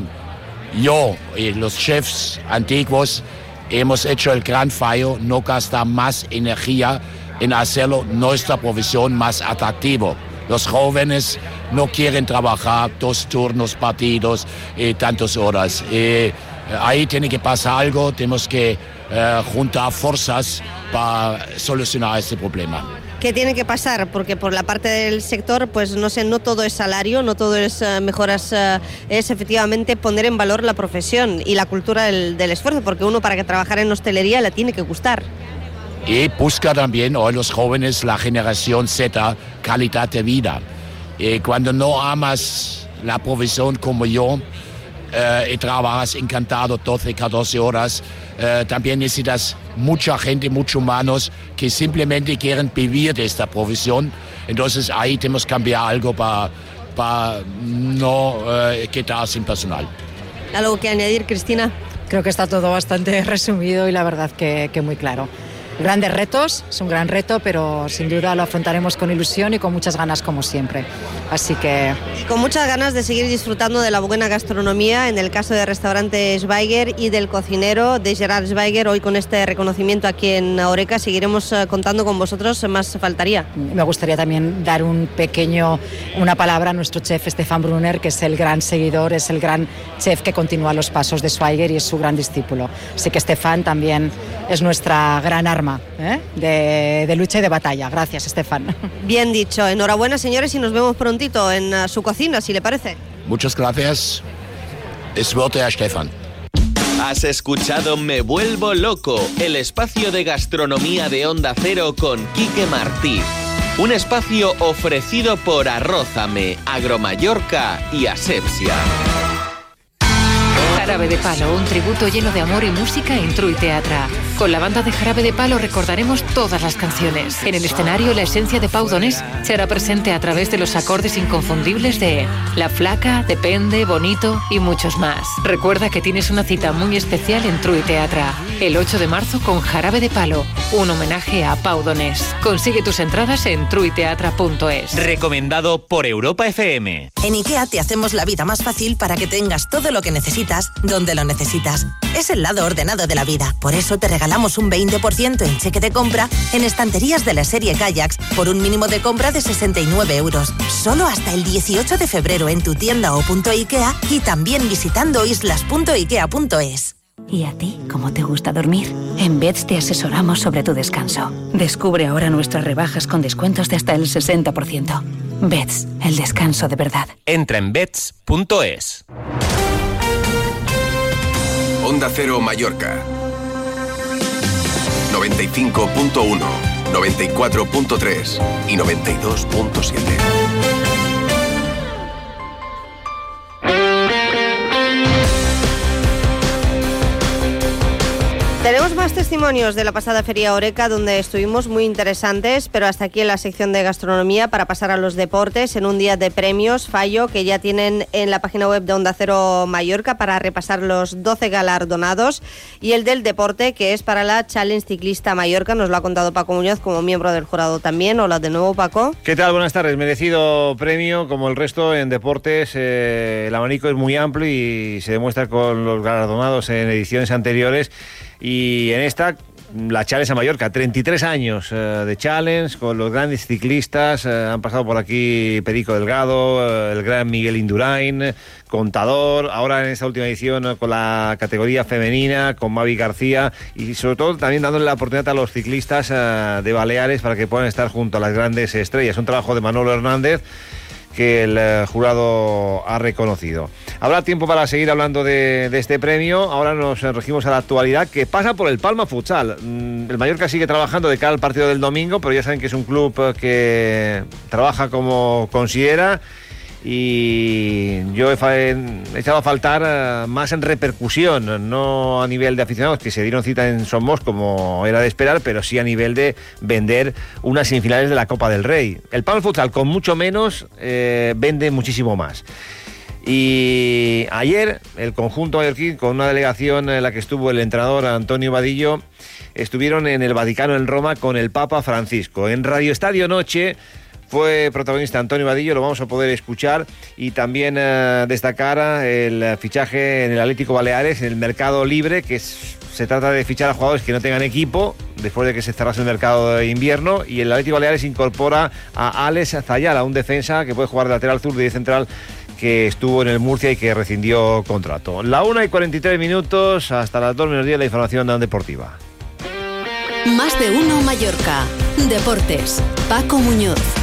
yo y los chefs antiguos hemos hecho el gran fallo, no gastar más energía en hacerlo nuestra profesión más atractivo. Los jóvenes no quieren trabajar dos turnos partidos y tantas horas. Eh, ahí tiene que pasar algo, tenemos que eh, juntar fuerzas para solucionar este problema. ¿Qué tiene que pasar? Porque por la parte del sector, pues no sé, no todo es salario, no todo es eh, mejoras, eh, es efectivamente poner en valor la profesión y la cultura del, esfuerzo, porque uno para que trabajar en hostelería le tiene que gustar. Y busca también hoy los jóvenes, la generación Z, calidad de vida. Y cuando no amas la profesión como yo y trabajas encantado 12, 14 horas, eh, también necesitas mucha gente, muchos humanos que simplemente quieren vivir de esta profesión. Entonces ahí tenemos que cambiar algo para no eh, quedar sin personal. ¿Algo que añadir, Cristina? Creo que está todo bastante <laughs> resumido y la verdad que, que muy claro. Grandes retos, es un gran reto, pero sin duda lo afrontaremos con ilusión y con muchas ganas como siempre. Así que... Y con muchas ganas de seguir disfrutando de la buena gastronomía, en el caso del restaurante Schweiger y del cocinero de Gerard Schweiger, hoy con este reconocimiento aquí en Oreca, seguiremos eh, contando con vosotros, más faltaría. Me gustaría también dar un pequeño, una palabra a nuestro chef Stefan Brunner, que es el gran seguidor, es el gran chef que continúa los pasos de Schweiger y es su gran discípulo. Así que Stefan también es nuestra gran arma ¿eh? de, de lucha y de batalla. Gracias, Estefan. <laughs> Bien dicho. Enhorabuena, señores, y nos vemos prontito en uh, su cocina, si le parece. Muchas gracias. Es a Stefan. Has escuchado Me Vuelvo Loco, el espacio de gastronomía de Onda Cero con Quique Martí. Un espacio ofrecido por Arrózame, Agromallorca y Asepsia. Jarabe de Palo, un tributo lleno de amor y música en True Teatra. Con la banda de Jarabe de Palo recordaremos todas las canciones. En el escenario, la esencia de Pau Donés se hará presente a través de los acordes inconfundibles de La Flaca, Depende, Bonito y muchos más. Recuerda que tienes una cita muy especial en True Teatra, el 8 de marzo con Jarabe de Palo, un homenaje a Pau Donés. Consigue tus entradas en truiteatra.es. Recomendado por Europa FM. En IKEA te hacemos la vida más fácil para que tengas todo lo que necesitas donde lo necesitas. Es el lado ordenado de la vida. Por eso te regalamos un 20% en cheque de compra en estanterías de la serie Kayaks por un mínimo de compra de 69 euros. Solo hasta el 18 de febrero en tu tienda o punto IKEA y también visitando islas.ikea.es. ¿Y a ti cómo te gusta dormir? En Beds te asesoramos sobre tu descanso. Descubre ahora nuestras rebajas con descuentos de hasta el 60%. Beds, el descanso de verdad. Entra en beds.es. Onda Cero Mallorca. 95.1, 94.3 y 92.7. Tenemos más testimonios de la pasada Feria Oreca, donde estuvimos muy interesantes, pero hasta aquí en la sección de gastronomía para pasar a los deportes en un día de premios, fallo, que ya tienen en la página web de Onda Cero Mallorca para repasar los 12 galardonados y el del deporte, que es para la Challenge Ciclista Mallorca, nos lo ha contado Paco Muñoz como miembro del jurado también. Hola de nuevo, Paco. ¿Qué tal? Buenas tardes. Merecido premio, como el resto en deportes. Eh, el abanico es muy amplio y se demuestra con los galardonados en ediciones anteriores. Y en esta, la Challenge a Mallorca, 33 años eh, de Challenge con los grandes ciclistas. eh, han pasado por aquí Perico Delgado, eh, el gran Miguel Indurain, Contador. Ahora en esta última edición con la categoría femenina, con Mavi García. Y sobre todo también dándole la oportunidad a los ciclistas de Baleares para que puedan estar junto a las grandes estrellas. Un trabajo de Manolo Hernández que el eh, jurado ha reconocido. Habrá tiempo para seguir hablando de, este premio. Ahora nos regimos a la actualidad que pasa por el Palma Futsal. Mm, El Mallorca sigue trabajando de cara al partido del domingo, pero ya saben que es un club eh, que trabaja como considera. Y yo he, echado a faltar eh, más en repercusión, no a nivel de aficionados que se dieron cita en Somos como era de esperar, pero sí a nivel de vender unas semifinales de la Copa del Rey. El Palma Futsal con mucho menos eh, vende muchísimo más. Y ayer el conjunto mallorquín, con una delegación en la que estuvo el entrenador Antonio Vadillo, estuvieron en el Vaticano en Roma con el Papa Francisco. En Radio Estadio Noche fue protagonista Antonio Vadillo, lo vamos a poder escuchar y también eh, destacar el fichaje en el Atlético Baleares, en el mercado libre, que se trata de fichar a jugadores que no tengan equipo después de que se cerrase el mercado de invierno y el Atlético Baleares incorpora a Alex Zayala, un defensa que puede jugar de lateral y de central que estuvo en el Murcia y que rescindió contrato. La 1 y 43 minutos, hasta las 2 menos 10 la información deportiva. Más de uno Mallorca. Deportes. Paco Muñoz.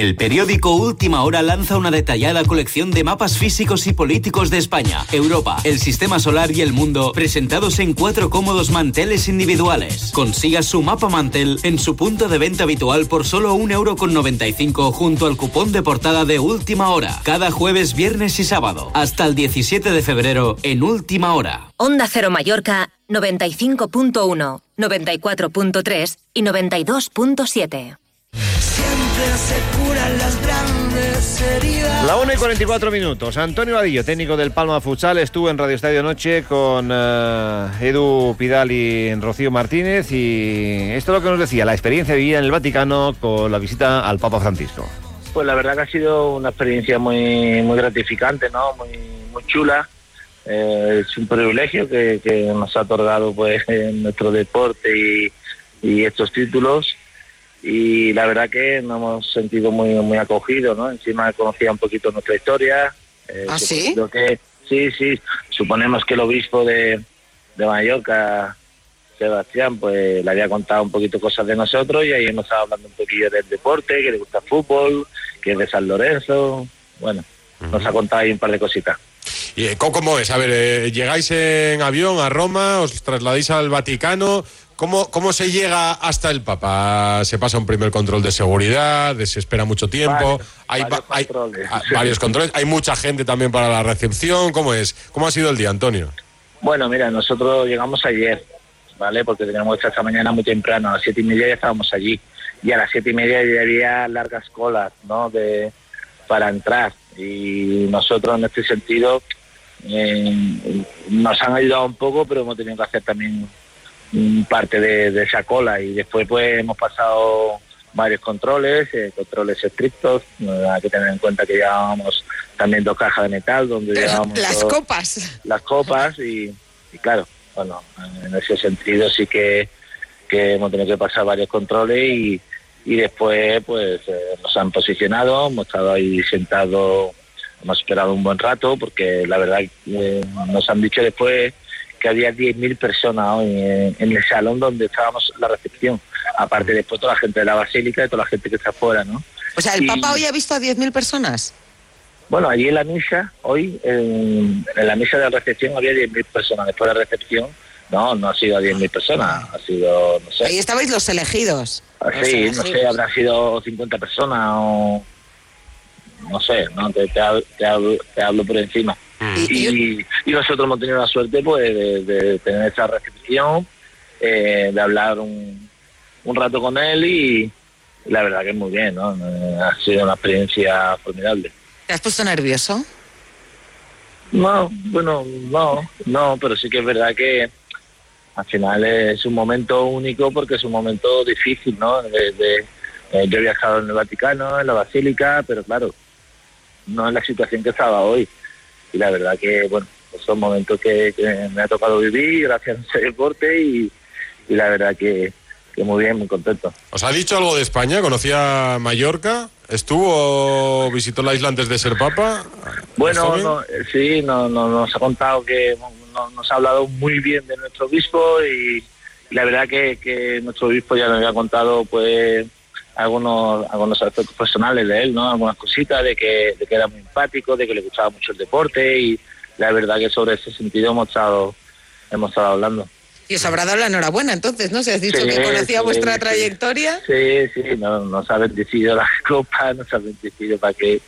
El periódico Última Hora lanza una detallada colección de mapas físicos y políticos de España, Europa, el sistema solar y el mundo, presentados en cuatro cómodos manteles individuales. Consiga su mapa mantel en su punto de venta habitual por solo 1,95€ junto al cupón de portada de Última Hora, cada jueves, viernes y sábado, hasta el 17 de febrero en Última Hora. Onda Cero Mallorca 95.1, 94.3 y 92.7. La 1 y 44 minutos. Antonio Vadillo, técnico del Palma Futsal, estuvo en Radio Estadio Noche con eh, Edu Pidal y Rocío Martínez. Y esto es lo que nos decía, la experiencia vivida en el Vaticano con la visita al Papa Francisco. Pues la verdad que ha sido una experiencia muy, muy gratificante, ¿no? Muy, muy chula. Eh, es un privilegio que, que nos ha otorgado pues en <laughs> nuestro deporte y, y estos títulos. Y la verdad que nos hemos sentido muy, muy acogidos, ¿no? Encima conocía un poquito nuestra historia. Eh, ¿Ah, sí? Que, sí, sí. Suponemos que el obispo de, de Mallorca, Sebastián, pues le había contado un poquito cosas de nosotros y ahí hemos estado hablando un poquillo del deporte, que le gusta el fútbol, que es de San Lorenzo. Bueno, nos ha contado ahí un par de cositas. ¿Y ¿cómo, es? A ver, eh, llegáis en avión a Roma, os trasladéis al Vaticano. ¿Cómo, ¿Cómo se llega hasta el Papa? ¿Se pasa un primer control de seguridad? ¿Se espera mucho tiempo? Hay, varios va- hay- controles. varios controles. Hay mucha gente también para la recepción. ¿Cómo es? ¿Cómo ha sido el día, Antonio? Bueno, mira, nosotros llegamos ayer, ¿vale? Porque teníamos que esta mañana muy temprano, a las siete y media ya estábamos allí. Y a las siete y media ya había largas colas, ¿no? De, para entrar. Y nosotros en este sentido eh, nos han ayudado un poco, pero hemos tenido que hacer también parte de, de esa cola. Y después pues hemos pasado varios controles, eh, controles estrictos. No hay que tener en cuenta que llevábamos también dos cajas de metal donde llevábamos Las copas. las copas y, y claro, bueno, en ese sentido sí que, que hemos tenido que pasar varios controles y, y después pues eh, nos han posicionado, hemos estado ahí sentados, hemos esperado un buen rato porque la verdad eh, nos han dicho después que había 10.000 personas hoy en, en el salón donde estábamos la recepción, aparte después toda la gente de la basílica y toda la gente que está afuera, ¿no? O sea, ¿el Y- Papa hoy ha visto a 10.000 personas? Bueno, allí en la misa, hoy, en, en la misa de recepción había 10.000 personas. Después de la recepción, no, no ha sido a 10.000 personas, ha sido, no sé. Ahí estabais los elegidos. Los Sí, no sé, elegidos. habrá sido 50 personas o... No sé, no te, te hablo, te hablo por encima. Y, y nosotros hemos tenido la suerte pues de, de tener esa recepción, eh, de hablar un, un rato con él y la verdad que muy bien, ¿no? Eh, Ha sido una experiencia formidable. ¿Te has puesto nervioso? No, bueno, no, no, pero sí que es verdad que al final es un momento único porque es un momento difícil, ¿no? De- de- eh, yo he viajado en el Vaticano, en la Basílica, pero claro, no en la situación que estaba hoy. Y la verdad que, bueno, son momentos que, que me ha tocado vivir gracias a ese deporte y, y la verdad que, que muy bien, muy contento. ¿Os ha dicho algo de España? ¿Conocía Mallorca? ¿Estuvo, visitó la isla antes de ser papa? Bueno, no, eh, sí, no, no- nos ha contado que no- nos ha hablado muy bien de nuestro obispo y, y la verdad que, que nuestro obispo ya nos había contado pues algunos algunos aspectos personales de él, ¿no? Algunas cositas de que, de que era muy empático, de que le gustaba mucho el deporte y la verdad que sobre ese sentido hemos estado hemos estado hablando. Y os habrá dado la enhorabuena entonces, ¿no? Si has dicho Sí, que conocía sí, vuestra sí. trayectoria. Sí, sí, no- nos ha bendecido la <laughs> copa, nos ha bendecido para que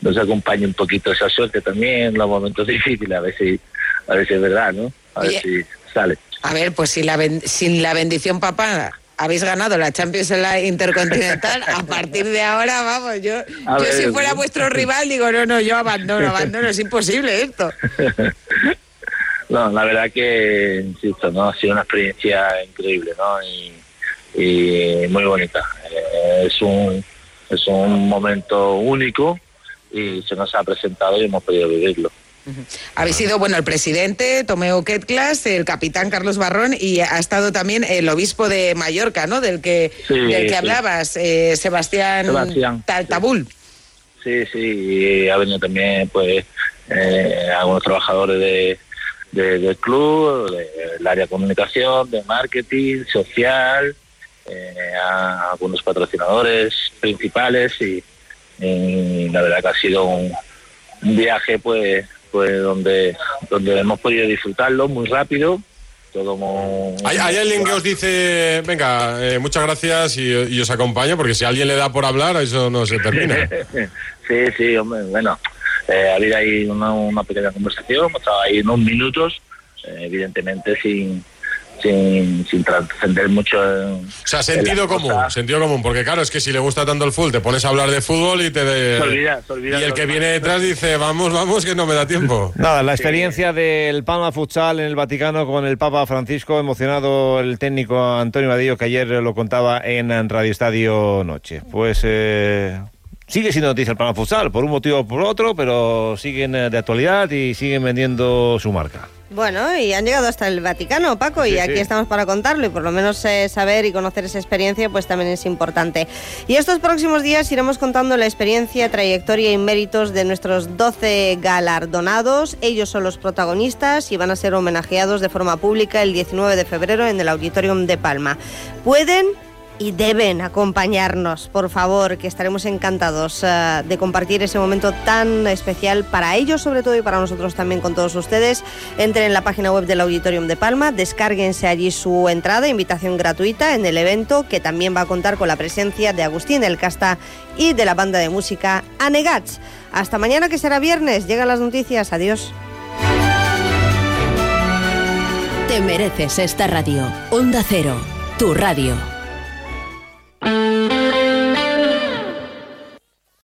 nos acompañe un poquito esa suerte también los momentos difíciles, a ver si, a ver si es verdad, ¿no? A ver si sale. A ver, pues si la ben- sin la bendición papá habéis ganado la Champions en la Intercontinental, a partir de ahora, vamos, yo, yo ver, si fuera vuestro rival digo, no, no, yo abandono, abandono, es imposible esto. <laughs> No, la verdad que, insisto, ¿no? Ha sido una experiencia increíble, ¿no? Y, y muy bonita. Eh, es un es un momento único y se nos ha presentado y hemos podido vivirlo. Habéis sido, bueno, el presidente, Tomeo Ketclas, el capitán Carlos Barrón y ha estado también el obispo de Mallorca, ¿no? Del que, Sí, del que sí. hablabas, eh, Sebastián, Sebastián, Taltabul. Sí, sí, y ha venido también, pues, eh, algunos trabajadores de, de- del club, del área de comunicación, de marketing, social, eh, a algunos patrocinadores principales y, y la verdad que ha sido un, un viaje, pues, pues donde, donde hemos podido disfrutarlo muy rápido, todo muy... ¿Hay, hay alguien que os dice, venga, eh, muchas gracias y, y os acompaño? Porque si alguien le da por hablar, eso no se termina. <laughs> sí, sí, hombre, bueno, eh, ha habido ahí una, una pequeña conversación, hemos estado ahí unos minutos, eh, evidentemente sin, sin, sin trascender mucho. En, O sea, sentido común, sentido común, porque claro, es que si le gusta tanto el fútbol, te pones a hablar de fútbol y te... de- Se olvida, se olvida y el que viene detrás dice, vamos, vamos, que no me da tiempo. <laughs> Nada, la experiencia del Palma Futsal en el Vaticano con el Papa Francisco, emocionado el técnico Antonio Vadillo, que ayer lo contaba en Radio Estadio Noche. Pues eh, sigue siendo noticia el Palma Futsal, por un motivo o por otro, pero siguen eh, de actualidad y siguen vendiendo su marca. Bueno, y han llegado hasta el Vaticano, Paco, y aquí sí. estamos para contarlo y por lo menos eh, saber y conocer esa experiencia pues también es importante. Y estos próximos días iremos contando la experiencia, trayectoria y méritos de nuestros 12 galardonados. Ellos son los protagonistas y van a ser homenajeados de forma pública el 19 de febrero en el Auditorium de Palma. Pueden y deben acompañarnos, por favor, que estaremos encantados eh, de compartir ese momento tan especial para ellos, sobre todo, y para nosotros también con todos ustedes. Entren en la página web del Auditorium de Palma, descárguense allí su entrada, invitación gratuita en el evento, que también va a contar con la presencia de Agustín del Casta y de la banda de música Anegats. Hasta mañana, que será viernes. Llegan las noticias. Adiós. Te mereces esta radio. Onda Cero, tu radio.